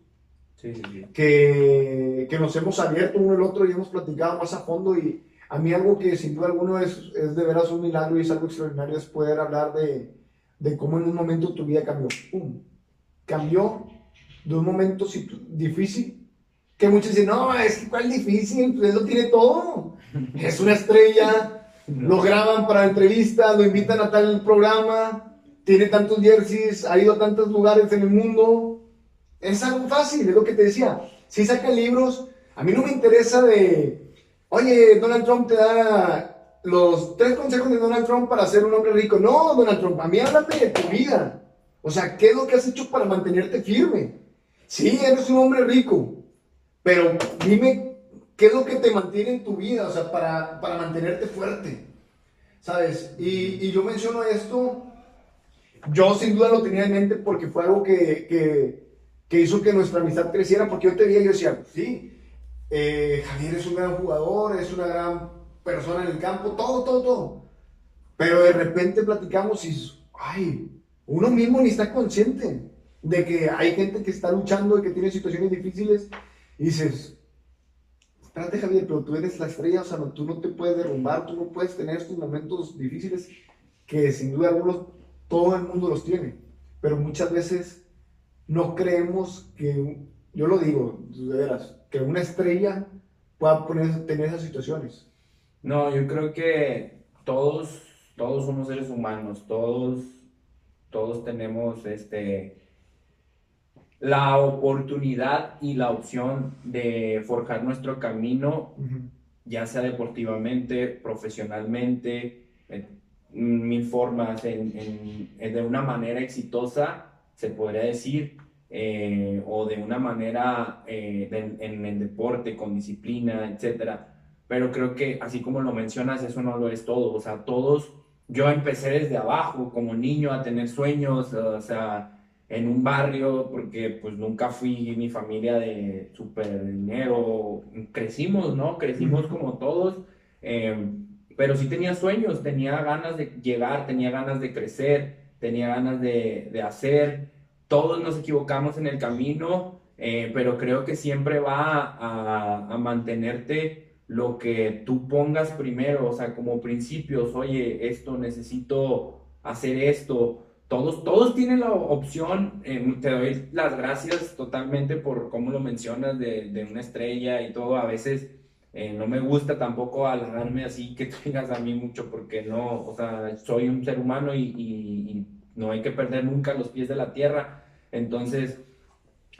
sí, sí, sí. Que, que, nos hemos abierto uno el otro y hemos platicado más a fondo y a mí algo que sin duda alguna es, es de veras un milagro y es algo extraordinario es poder hablar de de cómo en un momento tu vida cambió. ¡Pum! Cambió de un momento difícil, que muchos dicen, no, es que cuál difícil, pues él lo tiene todo. Es una estrella, lo graban para entrevistas, lo invitan a tal programa, tiene tantos jerseys, ha ido a tantos lugares en el mundo. Es algo fácil, es lo que te decía. Si sacan libros, a mí no me interesa de, oye, Donald Trump te da los tres consejos de Donald Trump para ser un hombre rico. No, Donald Trump, a mí háblame de tu vida. O sea, ¿qué es lo que has hecho para mantenerte firme? Sí, eres un hombre rico, pero dime qué es lo que te mantiene en tu vida, o sea, para, para mantenerte fuerte. ¿Sabes? Y, y, yo menciono esto, yo sin duda lo tenía en mente porque fue algo que, que, que hizo que nuestra amistad creciera, porque yo te veía y yo decía, sí, eh, Javier es un gran jugador, es una gran persona en el campo, todo, todo, todo. Pero de repente platicamos y, ay, uno mismo ni está consciente de que hay gente que está luchando y que tiene situaciones difíciles y dices, espérate Javier, pero tú eres la estrella, o sea, no, tú no te puedes derrumbar, tú no puedes tener estos momentos difíciles que sin duda algunos todo el mundo los tiene, pero muchas veces no creemos que, yo lo digo, de veras, que una estrella pueda poner, tener esas situaciones. No, yo creo que todos, todos somos seres humanos, todos, todos tenemos este, la oportunidad y la opción de forjar nuestro camino, ya sea deportivamente, profesionalmente, en mil formas, en, de una manera exitosa, se podría decir, eh, o de una manera eh, en, el deporte, con disciplina, etcétera. Pero creo que así como lo mencionas, eso no lo es todo, o sea, todos, yo empecé desde abajo como niño a tener sueños, o sea, en un barrio, porque pues nunca fui mi familia de súper dinero, crecimos, ¿no? Crecimos como todos, em, pero sí tenía sueños, tenía ganas de llegar, tenía ganas de crecer, tenía ganas de, de hacer, todos nos equivocamos en el camino, eh, pero creo que siempre va a, mantenerte lo que tú pongas primero, o sea, como principios, oye, esto necesito hacer esto. Todos, todos tienen la opción, eh, te doy las gracias totalmente por cómo lo mencionas de, una estrella y todo. A veces eh, no me gusta tampoco alargarme así que tengas a mí mucho porque no, o sea, soy un ser humano y, y no hay que perder nunca los pies de la tierra. Entonces,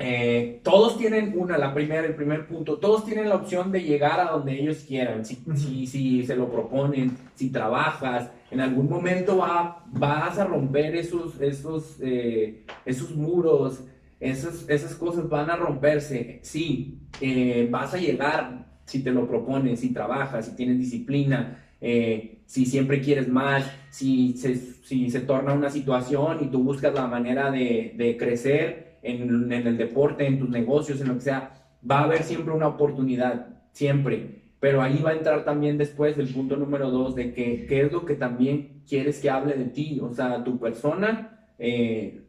eh, todos tienen una, la primera, el primer punto, todos tienen la opción de llegar a donde ellos quieran, si, si, si se lo proponen, si trabajas, en algún momento va, vas a romper esos, esos, eh, esos muros, esas, esas cosas van a romperse, sí, eh, vas a llegar si te lo propones, si trabajas, si tienes disciplina, si siempre quieres más, si se, si se torna una situación y tú buscas la manera de, de crecer en, el deporte, en tus negocios, en lo que sea, va a haber siempre una oportunidad, siempre. Pero ahí va a entrar también después el punto número dos de que qué es lo que también quieres que hable de ti, o sea, tu persona, eh,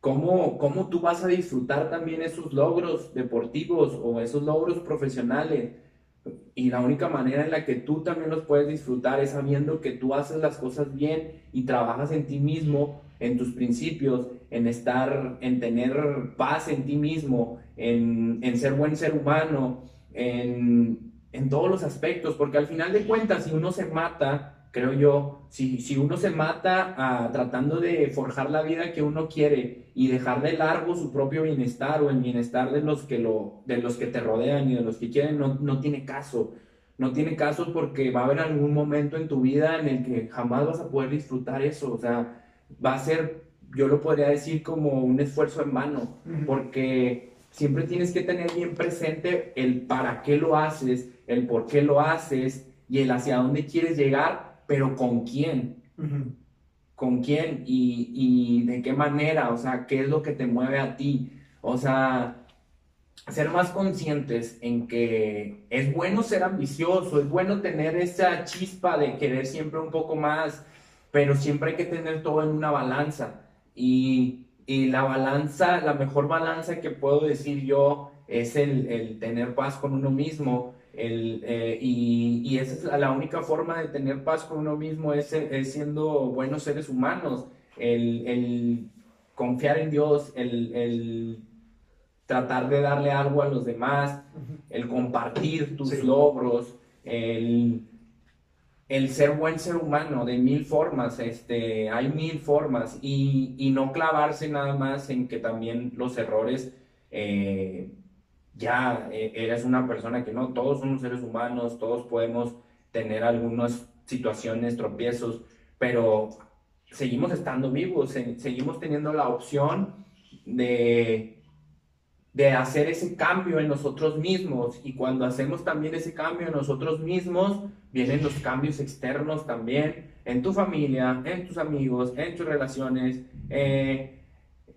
cómo, cómo tú vas a disfrutar también esos logros deportivos o esos logros profesionales. Y la única manera en la que tú también los puedes disfrutar es sabiendo que tú haces las cosas bien y trabajas en ti mismo en tus principios, en estar, en tener paz en ti mismo, en, en ser buen ser humano, en, en, todos los aspectos, porque al final de cuentas, si uno se mata, creo yo, si, si uno se mata a, tratando de forjar la vida que uno quiere y dejar de largo su propio bienestar o el bienestar de los que, lo, de los que te rodean y de los que quieren, no, no tiene caso. No tiene caso porque va a haber algún momento en tu vida en el que jamás vas a poder disfrutar eso. O sea, va a ser, yo lo podría decir como un esfuerzo en vano, porque siempre tienes que tener bien presente el para qué lo haces, el por qué lo haces y el hacia dónde quieres llegar, pero con quién. ¿Con quién y, y de qué manera? O sea, ¿qué es lo que te mueve a ti? O sea, ser más conscientes en que es bueno ser ambicioso, es bueno tener esa chispa de querer siempre un poco más, pero siempre hay que tener todo en una balanza. Y, y la balanza, la mejor balanza que puedo decir yo es el, el tener paz con uno mismo. El, eh, y, y, esa es la, única forma de tener paz con uno mismo, es, es siendo buenos seres humanos. El, el confiar en Dios, el, el, tratar de darle algo a los demás, el compartir tus logros, el el ser buen ser humano de mil formas, este, hay mil formas. Y, y no clavarse nada más en que también los errores, eh, ya eh, eres una persona que no, todos somos seres humanos, todos podemos tener algunas situaciones, tropiezos, pero seguimos estando vivos, seguimos teniendo la opción de de hacer ese cambio en nosotros mismos. Y cuando hacemos también ese cambio en nosotros mismos, vienen los cambios externos también en tu familia, en tus amigos, en tus relaciones, eh,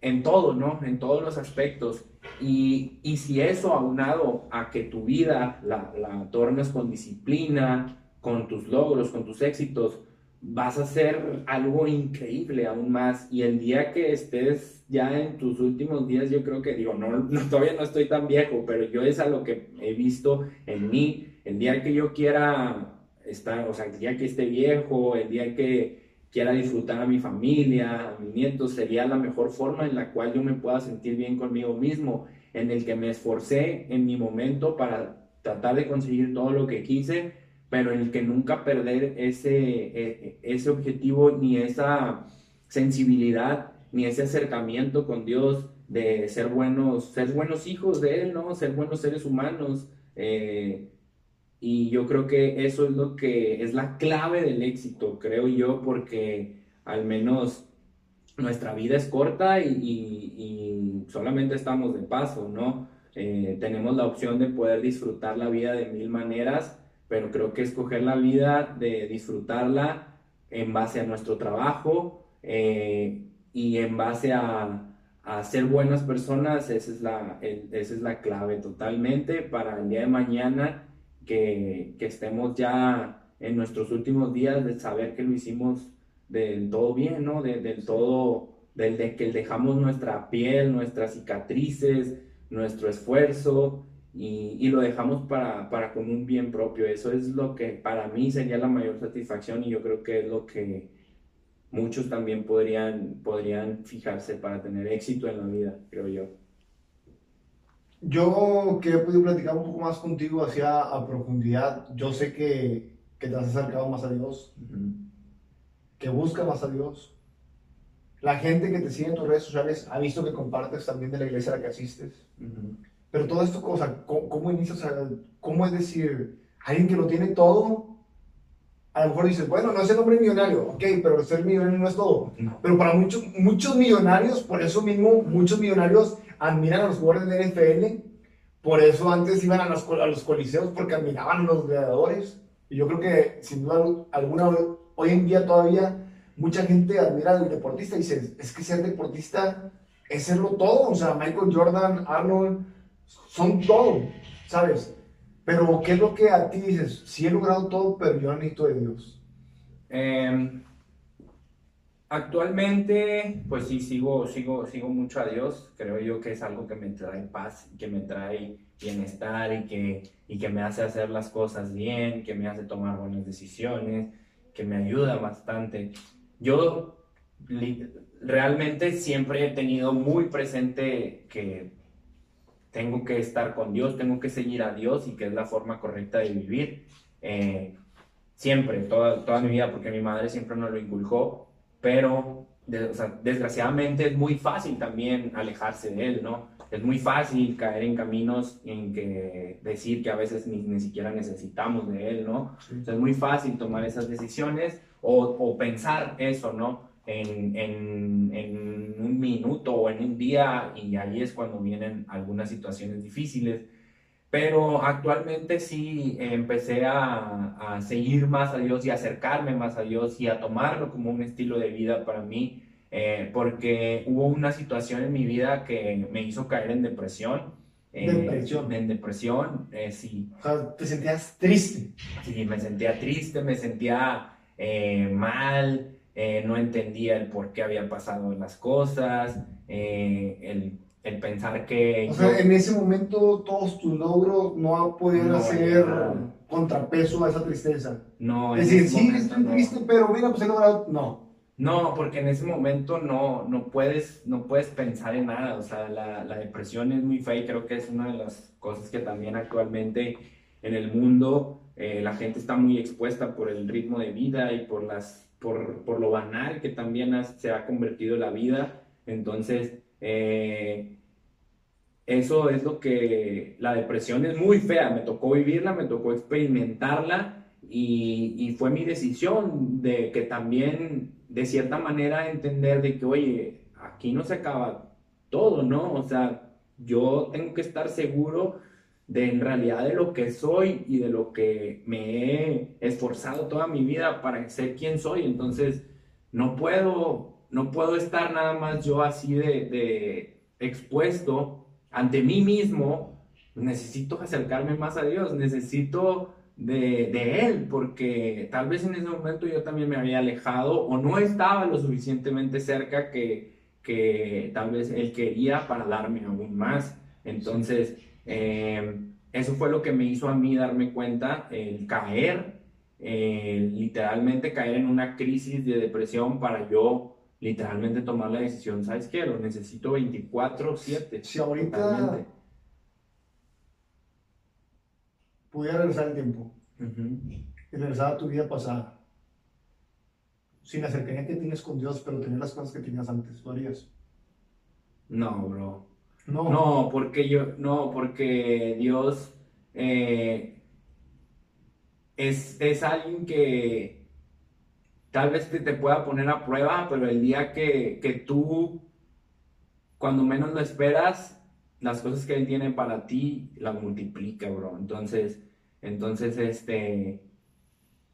en todo, ¿no? En todos los aspectos. Y, y, si eso aunado a que tu vida la, la tornes con disciplina, con tus logros, con tus éxitos, vas a hacer algo increíble aún más. Y el día que estés ya en tus últimos días, yo creo que digo, no, todavía no estoy tan viejo, pero yo es a lo que he visto en mí. El día que yo quiera estar, o sea, el día que esté viejo, el día que quiera disfrutar a mi familia, a mis nietos, sería la mejor forma en la cual yo me pueda sentir bien conmigo mismo, en el que me esforcé en mi momento para tratar de conseguir todo lo que quise pero el que nunca perder ese, e, ese objetivo ni esa sensibilidad ni ese acercamiento con Dios de ser buenos, ser buenos hijos de Él, ¿no? Ser buenos seres humanos. Eh, y yo creo que eso es lo que es la clave del éxito, creo yo, porque al menos nuestra vida es corta y, solamente estamos de paso, ¿no? Eh, tenemos la opción de poder disfrutar la vida de mil maneras pero creo que escoger la vida, de disfrutarla en base a nuestro trabajo eh, y en base a, a, ser buenas personas, esa es, la, esa es la clave totalmente para el día de mañana que, que estemos ya en nuestros últimos días de saber que lo hicimos del todo bien, ¿no? De, del todo, del de que dejamos nuestra piel, nuestras cicatrices, nuestro esfuerzo, y, lo dejamos para, para, con un bien propio. Eso es lo que para mí sería la mayor satisfacción y yo creo que es lo que muchos también podrían, podrían fijarse para tener éxito en la vida, creo yo. Yo que he podido platicar un poco más contigo hacia a profundidad, yo sé que, que te has acercado más a Dios, que buscas más a Dios. la gente que te sigue en tus redes sociales ha visto que compartes también de la iglesia a la que asistes. Pero todo esto, o sea, ¿cómo, cómo inicias? O sea, ¿cómo es decir, alguien que lo tiene todo, a lo mejor dices, bueno, no es el hombre millonario, ok, pero ser millonario no es todo. Pero para muchos, muchos millonarios, por eso mismo, muchos millonarios admiran a los jugadores de NFL, por eso antes iban a los, a los coliseos porque admiraban a los gladiadores. Y yo creo que, sin duda alguna, hoy en día todavía mucha gente admira al deportista y dice, es que ser deportista es serlo todo. O sea, Michael Jordan, Arnold, son todo, ¿sabes? Pero, ¿qué es lo que a ti dices? Sí he logrado todo, pero yo necesito de Dios. Em, actualmente, pues sí, sigo, sigo, sigo mucho a Dios. Creo yo que es algo que me trae paz, que me trae bienestar y que, y que me hace hacer las cosas bien, que me hace tomar buenas decisiones, que me ayuda bastante. Yo realmente siempre he tenido muy presente que tengo que estar con Dios, tengo que seguir a Dios y que es la forma correcta de vivir. Eh, siempre, toda, toda mi vida, porque mi madre siempre nos lo inculcó, pero desgraciadamente es muy fácil también alejarse de Él, ¿no? Es muy fácil caer en caminos en que decir que a veces ni, ni siquiera necesitamos de Él, ¿no? es muy fácil tomar esas decisiones o, o pensar eso, ¿no? en, en, un minuto o en un día y ahí es cuando vienen algunas situaciones difíciles. Pero actualmente sí empecé a, a, seguir más a Dios y acercarme más a Dios y a tomarlo como un estilo de vida para mí, eh, porque hubo una situación en mi vida que me hizo caer en depresión. Eh, depresión. En depresión, eh, sí. O sea, te sentías triste. Sí, me sentía triste, me sentía mal, eh, no entendía el por qué habían pasado las cosas, eh, el, el, pensar que... O sea, en ese momento todos tus logros no podían hacer contrapeso a esa tristeza. No, es decir, sí, estoy triste, pero mira, pues he logrado... No. No, porque en ese momento no, no, puedes, no puedes pensar en nada, o sea, la, la depresión es muy fea y creo que es una de las cosas que también actualmente en el mundo eh, la gente está muy expuesta por el ritmo de vida y por las por, lo banal que también se ha convertido la vida. Entonces, eh, eso es lo que la depresión es muy fea. Me tocó vivirla, me tocó experimentarla y, y, fue mi decisión de que también, de cierta manera, entender de que, oye, aquí no se acaba todo, ¿no? O sea, yo tengo que estar seguro de en realidad de lo que soy y de lo que me he esforzado toda mi vida para ser quien soy. Entonces, no puedo, no puedo estar nada más yo así de, expuesto ante mí mismo. Necesito acercarme más a Dios, necesito de, de, Él, porque tal vez en ese momento yo también me había alejado o no estaba lo suficientemente cerca que, que tal vez Él quería para darme aún más. Entonces, eh, eso fue lo que me hizo a mí darme cuenta, el caer, literalmente caer en una crisis de depresión para yo literalmente tomar la decisión, ¿sabes qué? Lo necesito 24/7. Si ahorita pudiera regresar el tiempo y regresar a tu vida pasada, sin la cercanía que tienes con Dios, pero tener las cosas que tenías antes, ¿lo harías? No, bro. No. no, porque yo, no, porque Dios eh, es, es, alguien que tal vez te, te, pueda poner a prueba, pero el día que, que tú, cuando menos lo esperas, las cosas que Él tiene para ti las multiplica, bro. Entonces, entonces, este,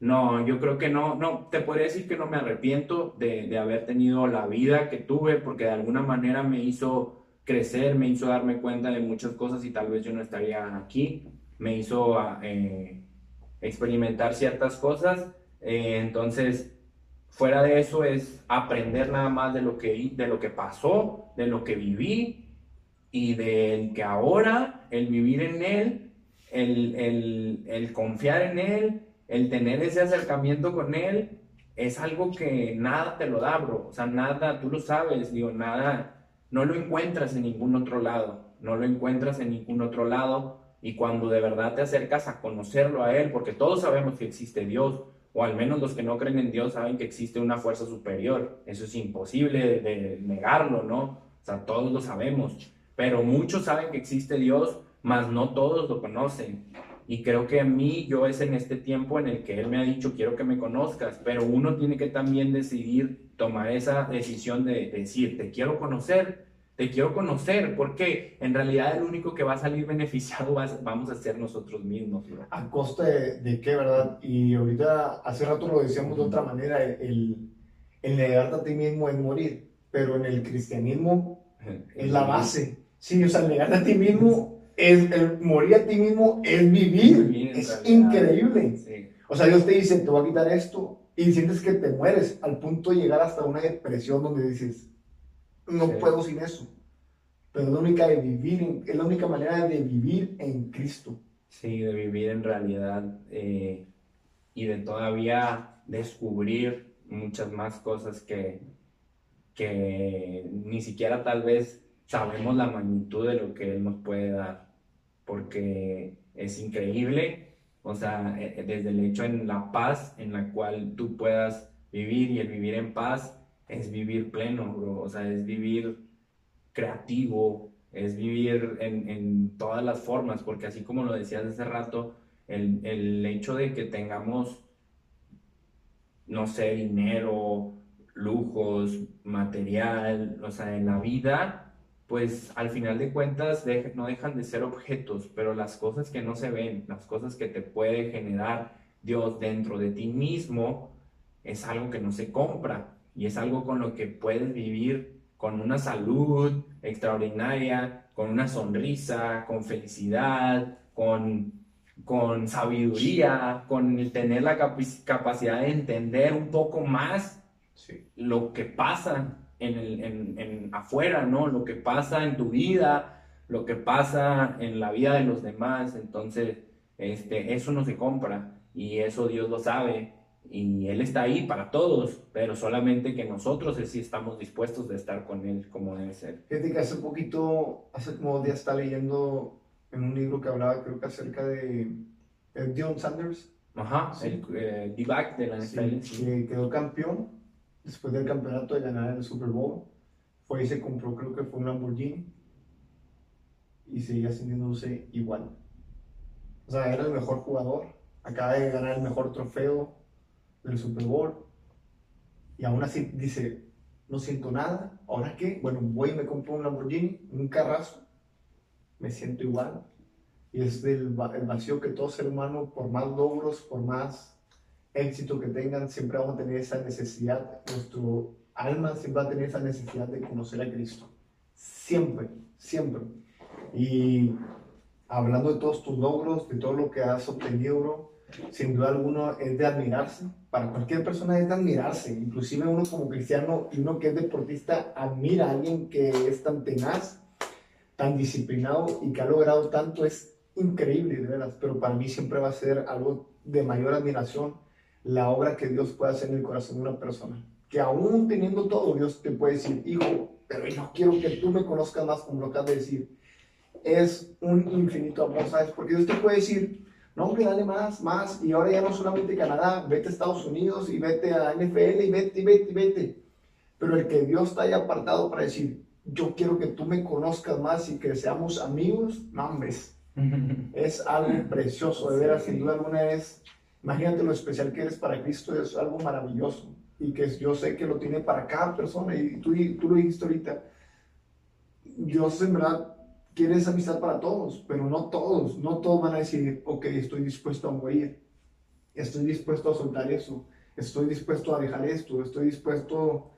no, yo creo que no, no, te podría decir que no me arrepiento de, de haber tenido la vida que tuve, porque de alguna manera me hizo crecer, me hizo darme cuenta de muchas cosas y tal vez yo no estaría aquí, me hizo ah, eh, experimentar ciertas cosas, eh, entonces fuera de eso es aprender nada más de lo que, de lo que pasó, de lo que viví y del que ahora, el vivir en él, el, el, el confiar en él, el tener ese acercamiento con él, es algo que nada te lo da, bro. O sea, nada, tú lo sabes, digo, nada, no lo encuentras en ningún otro lado, no lo encuentras en ningún otro lado y cuando de verdad te acercas a conocerlo a Él, porque todos sabemos que existe Dios, o al menos los que no creen en Dios saben que existe una fuerza superior. Eso es imposible de negarlo, ¿no? O sea, todos lo sabemos, pero muchos saben que existe Dios, mas no todos lo conocen. Y creo que a mí, yo es en este tiempo en el que Él me ha dicho, quiero que me conozcas, pero uno tiene que también decidir, tomar esa decisión de, decir, te quiero conocer, te quiero conocer, porque en realidad el único que va a salir beneficiado vamos a ser nosotros mismos. ¿A costa de, qué, verdad? Y ahorita, hace rato lo decíamos de otra manera, el, el negarte a ti mismo es morir, pero en el cristianismo es la base. Sí, o sea, negarte a ti mismo es el morir a ti mismo, es vivir. es increíble. O sea, Dios te dice, te voy a quitar esto y sientes que te mueres al punto de llegar hasta una depresión donde dices, no puedo sin eso. Pero es la única de vivir, es la única manera de vivir en Cristo. Sí, de vivir en realidad eh, y de todavía descubrir muchas más cosas que, que ni siquiera tal vez sabemos la magnitud de lo que Él nos puede dar, porque es increíble, o sea, eh, eh, desde el hecho en la paz en la cual tú puedas vivir y el vivir en paz es vivir pleno, o sea, es vivir creativo, es vivir en, en todas las formas, porque así como lo decías hace rato, el, el hecho de que tengamos, no sé, dinero, lujos, material, o sea, en la vida, pues al final de cuentas no dejan de ser objetos, pero las cosas que no se ven, las cosas que te puede generar Dios dentro de ti mismo, es algo que no se compra. Y es algo con lo que puedes vivir con una salud extraordinaria, con una sonrisa, con felicidad, con, con sabiduría, con el tener la capacidad de entender un poco más lo que pasa en, el, en, en afuera, ¿no? Lo que pasa en tu vida, lo que pasa en la vida de los demás. Entonces, este, eso no se compra y eso Dios lo sabe y Él está ahí para todos, pero solamente que nosotros sí estamos dispuestos de estar con Él como debe ser. Fíjate que hace poquito, hace como días está leyendo en un libro que hablaba creo que acerca de, John Sanders. Ajá, el eh, D-back de la NFL. que quedó campeón después del campeonato de ganar el Super Bowl, fue y se compró, creo que fue un Lamborghini, y seguía sintiéndose igual. O sea, era el mejor jugador, acaba de ganar el mejor trofeo del Super Bowl, y aún así dice, no siento nada, ¿ahora qué? Bueno, voy y me compro un Lamborghini, un carrazo, me siento igual. Y es el, el vacío que todo ser humano, por más logros, por más éxito que tengan, siempre vamos a tener esa necesidad, nuestro alma siempre va a tener esa necesidad de conocer a Cristo. Siempre, siempre. Y hablando de todos tus logros, de todo lo que has obtenido, bro, sin duda alguna es de admirarse. Para cualquier persona es de admirarse. Inclusive uno como cristiano y uno que es deportista admira a alguien que es tan tenaz, tan disciplinado y que ha logrado tanto. Es increíble, de veras. Pero para mí siempre va a ser algo de mayor admiración la obra que Dios puede hacer en el corazón de una persona. Que aún teniendo todo, Dios te puede decir, hijo, pero yo quiero que tú me conozcas más, como lo acabas de decir. Es un infinito amor, ¿sabes? Porque Dios te puede decir, no, hombre, dale más, más, y ahora ya no solamente Canadá, vete a Estados Unidos y vete a NFL y vete, y vete, y vete. Pero el que Dios te haya apartado para decir, yo quiero que tú me conozcas más y que seamos amigos, no, hombre, es algo precioso, de veras, sin duda alguna es Imagínate lo especial que eres para Cristo, es algo maravilloso. Y que yo sé que lo tiene para cada persona y tú, tú lo dijiste ahorita. Dios en verdad quiere esa amistad para todos, pero no todos, no todos van a decir, ok, estoy dispuesto a morir, estoy dispuesto a soltar eso, estoy dispuesto a dejar esto, estoy dispuesto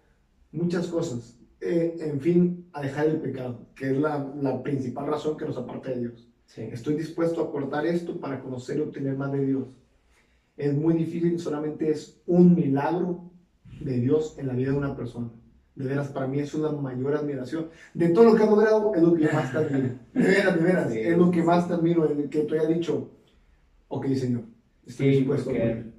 muchas cosas, eh, en fin, a dejar el pecado, que es la, la principal razón que nos aparta de Dios. Estoy dispuesto a cortar esto para conocer y obtener más de Dios es muy difícil, solamente es un milagro de Dios en la vida de una persona. De veras, para mí es una mayor admiración. De todo lo que ha logrado, es lo que más te admiro. De veras, de veras, es lo que más te admiro, el que tú hayas dicho, ok, Señor, estoy sí, dispuesto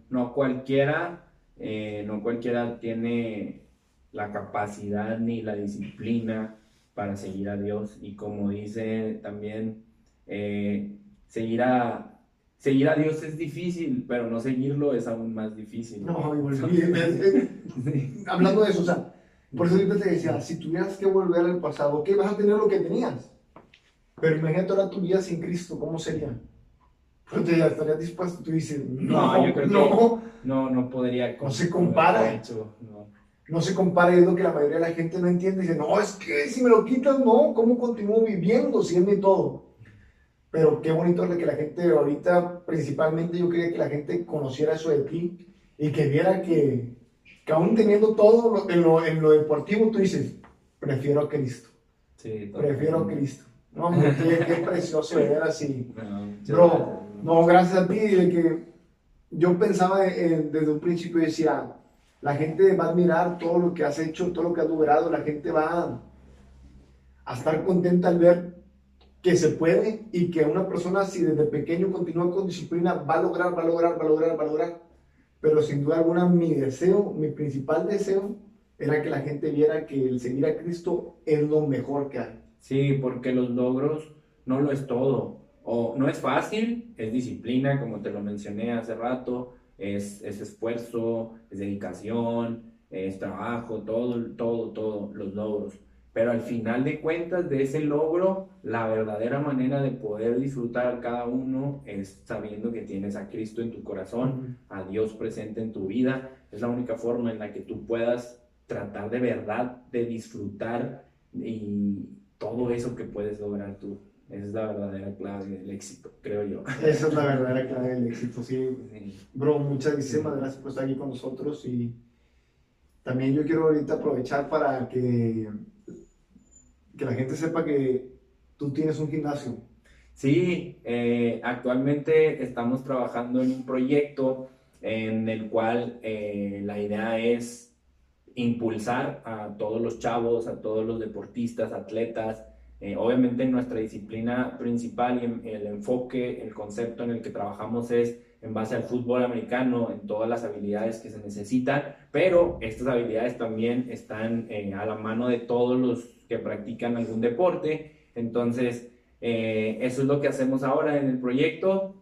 no cualquiera, eh, no cualquiera tiene la capacidad ni la disciplina para seguir a Dios. Y como dice también, eh, seguir a seguir a Dios es difícil, pero no seguirlo es aún más difícil. No, igual, hablando de eso, o sea, por eso yo te decía, si tuvieras que volver al pasado, ¿qué vas a tener lo que tenías? Pero imagínate ahora tu vida sin Cristo, ¿cómo sería? Pues te estarías dispuesto, tú dices, no, yo creo no, no, no podría. No se compara. no. no. se compara, es lo que la mayoría de la gente no entiende. Dice, no, es que si me lo quitas, no, ¿cómo continúo viviendo si es mi todo? Pero qué bonito es que la gente ahorita, principalmente yo quería que la gente conociera eso de ti y que viera que, que aún teniendo todo en lo, en lo deportivo, tú dices, prefiero a Cristo. Sí, prefiero a Cristo. No, qué, qué precioso ver así. Bro, no, gracias a ti, de que yo pensaba desde un principio decía, la gente va a admirar todo lo que has hecho, todo lo que has logrado, la gente va a estar contenta al ver que se puede y que una persona si desde pequeño continúa con disciplina va a lograr, va a lograr, va a lograr, va a lograr. Pero sin duda alguna mi deseo, mi principal deseo era que la gente viera que el seguir a Cristo es lo mejor que hay. Sí, porque los logros no lo es todo. O no es fácil, es disciplina, como te lo mencioné hace rato, es, es esfuerzo, es dedicación, es trabajo, todo, todo, todo, los logros. Pero al final de cuentas de ese logro, la verdadera manera de poder disfrutar cada uno es sabiendo que tienes a Cristo en tu corazón, a Dios presente en tu vida. Es la única forma en la que tú puedas tratar de verdad de disfrutar y todo eso que puedes lograr tú. es la verdadera clave del éxito, creo yo. Esa es la verdadera clave del éxito, sí. Bro, muchas gracias por estar aquí con nosotros y también yo quiero ahorita aprovechar para que, que la gente sepa que tú tienes un gimnasio. Sí, eh, actualmente estamos trabajando en un proyecto en el cual eh, la idea es impulsar a todos los chavos, a todos los deportistas, atletas. Eh, obviamente en nuestra disciplina principal y el enfoque, el concepto en el que trabajamos es en base al fútbol americano, en todas las habilidades que se necesitan, pero estas habilidades también están a la mano de todos los que practican algún deporte. Entonces, eh, eso es lo que hacemos ahora en el proyecto.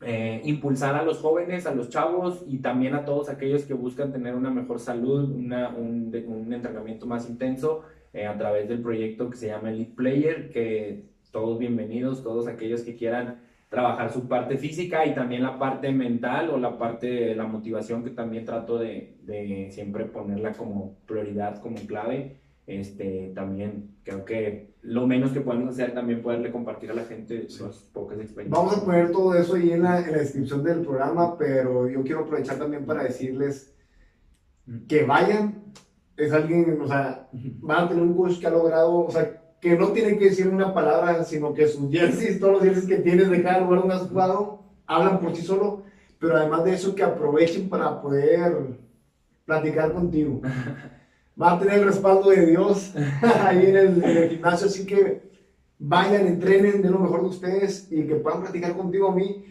Eh, impulsar a los jóvenes, a los chavos y también a todos aquellos que buscan tener una mejor salud, un, entrenamiento más intenso eh, a través del proyecto que se llama Elite Player, que todos bienvenidos, todos aquellos que quieran trabajar su parte física y también la parte mental o la parte de la motivación que también trato de siempre ponerla como prioridad, como clave este, también creo que lo menos que podemos hacer también poderle compartir a la gente sus pocas experiencias. Vamos a poner todo eso ahí en la, en la, descripción del programa, pero yo quiero aprovechar también para decirles que vayan, es alguien, o sea, van a tener un coach que ha logrado, o sea, que no tienen que decir una palabra, sino que sus jerseys, todos los jerseys que tienes de cada lugar donde has jugado, hablan por sí solo, pero además de eso que aprovechen para poder platicar contigo. va a tener el respaldo de Dios ahí en el, gimnasio, así que vayan, entrenen de lo mejor de ustedes y que puedan platicar contigo a mí.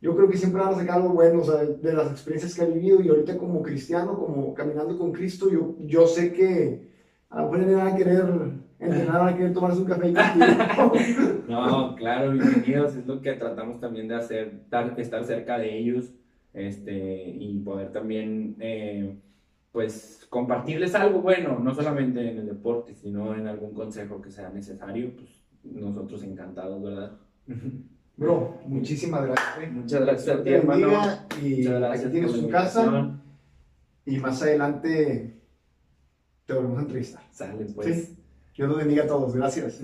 Yo creo que siempre van a sacar algo bueno de las experiencias que han vivido y ahorita como cristiano, como caminando con Cristo, yo, yo sé que a lo mejor van a querer entrenar, van a querer tomarse un café. no, claro, bienvenidos, es lo que tratamos también de hacer, estar cerca de ellos este, y poder también... Eh, pues compartirles algo bueno, no solamente en el deporte, sino en algún consejo que sea necesario, pues nosotros encantados, ¿verdad? Bro, muchísimas gracias. Muchas gracias a ti, hermano. Y aquí tienes su casa. Y más adelante te volvemos a entrevistar. Sale, pues. Dios los bendiga a todos. Gracias.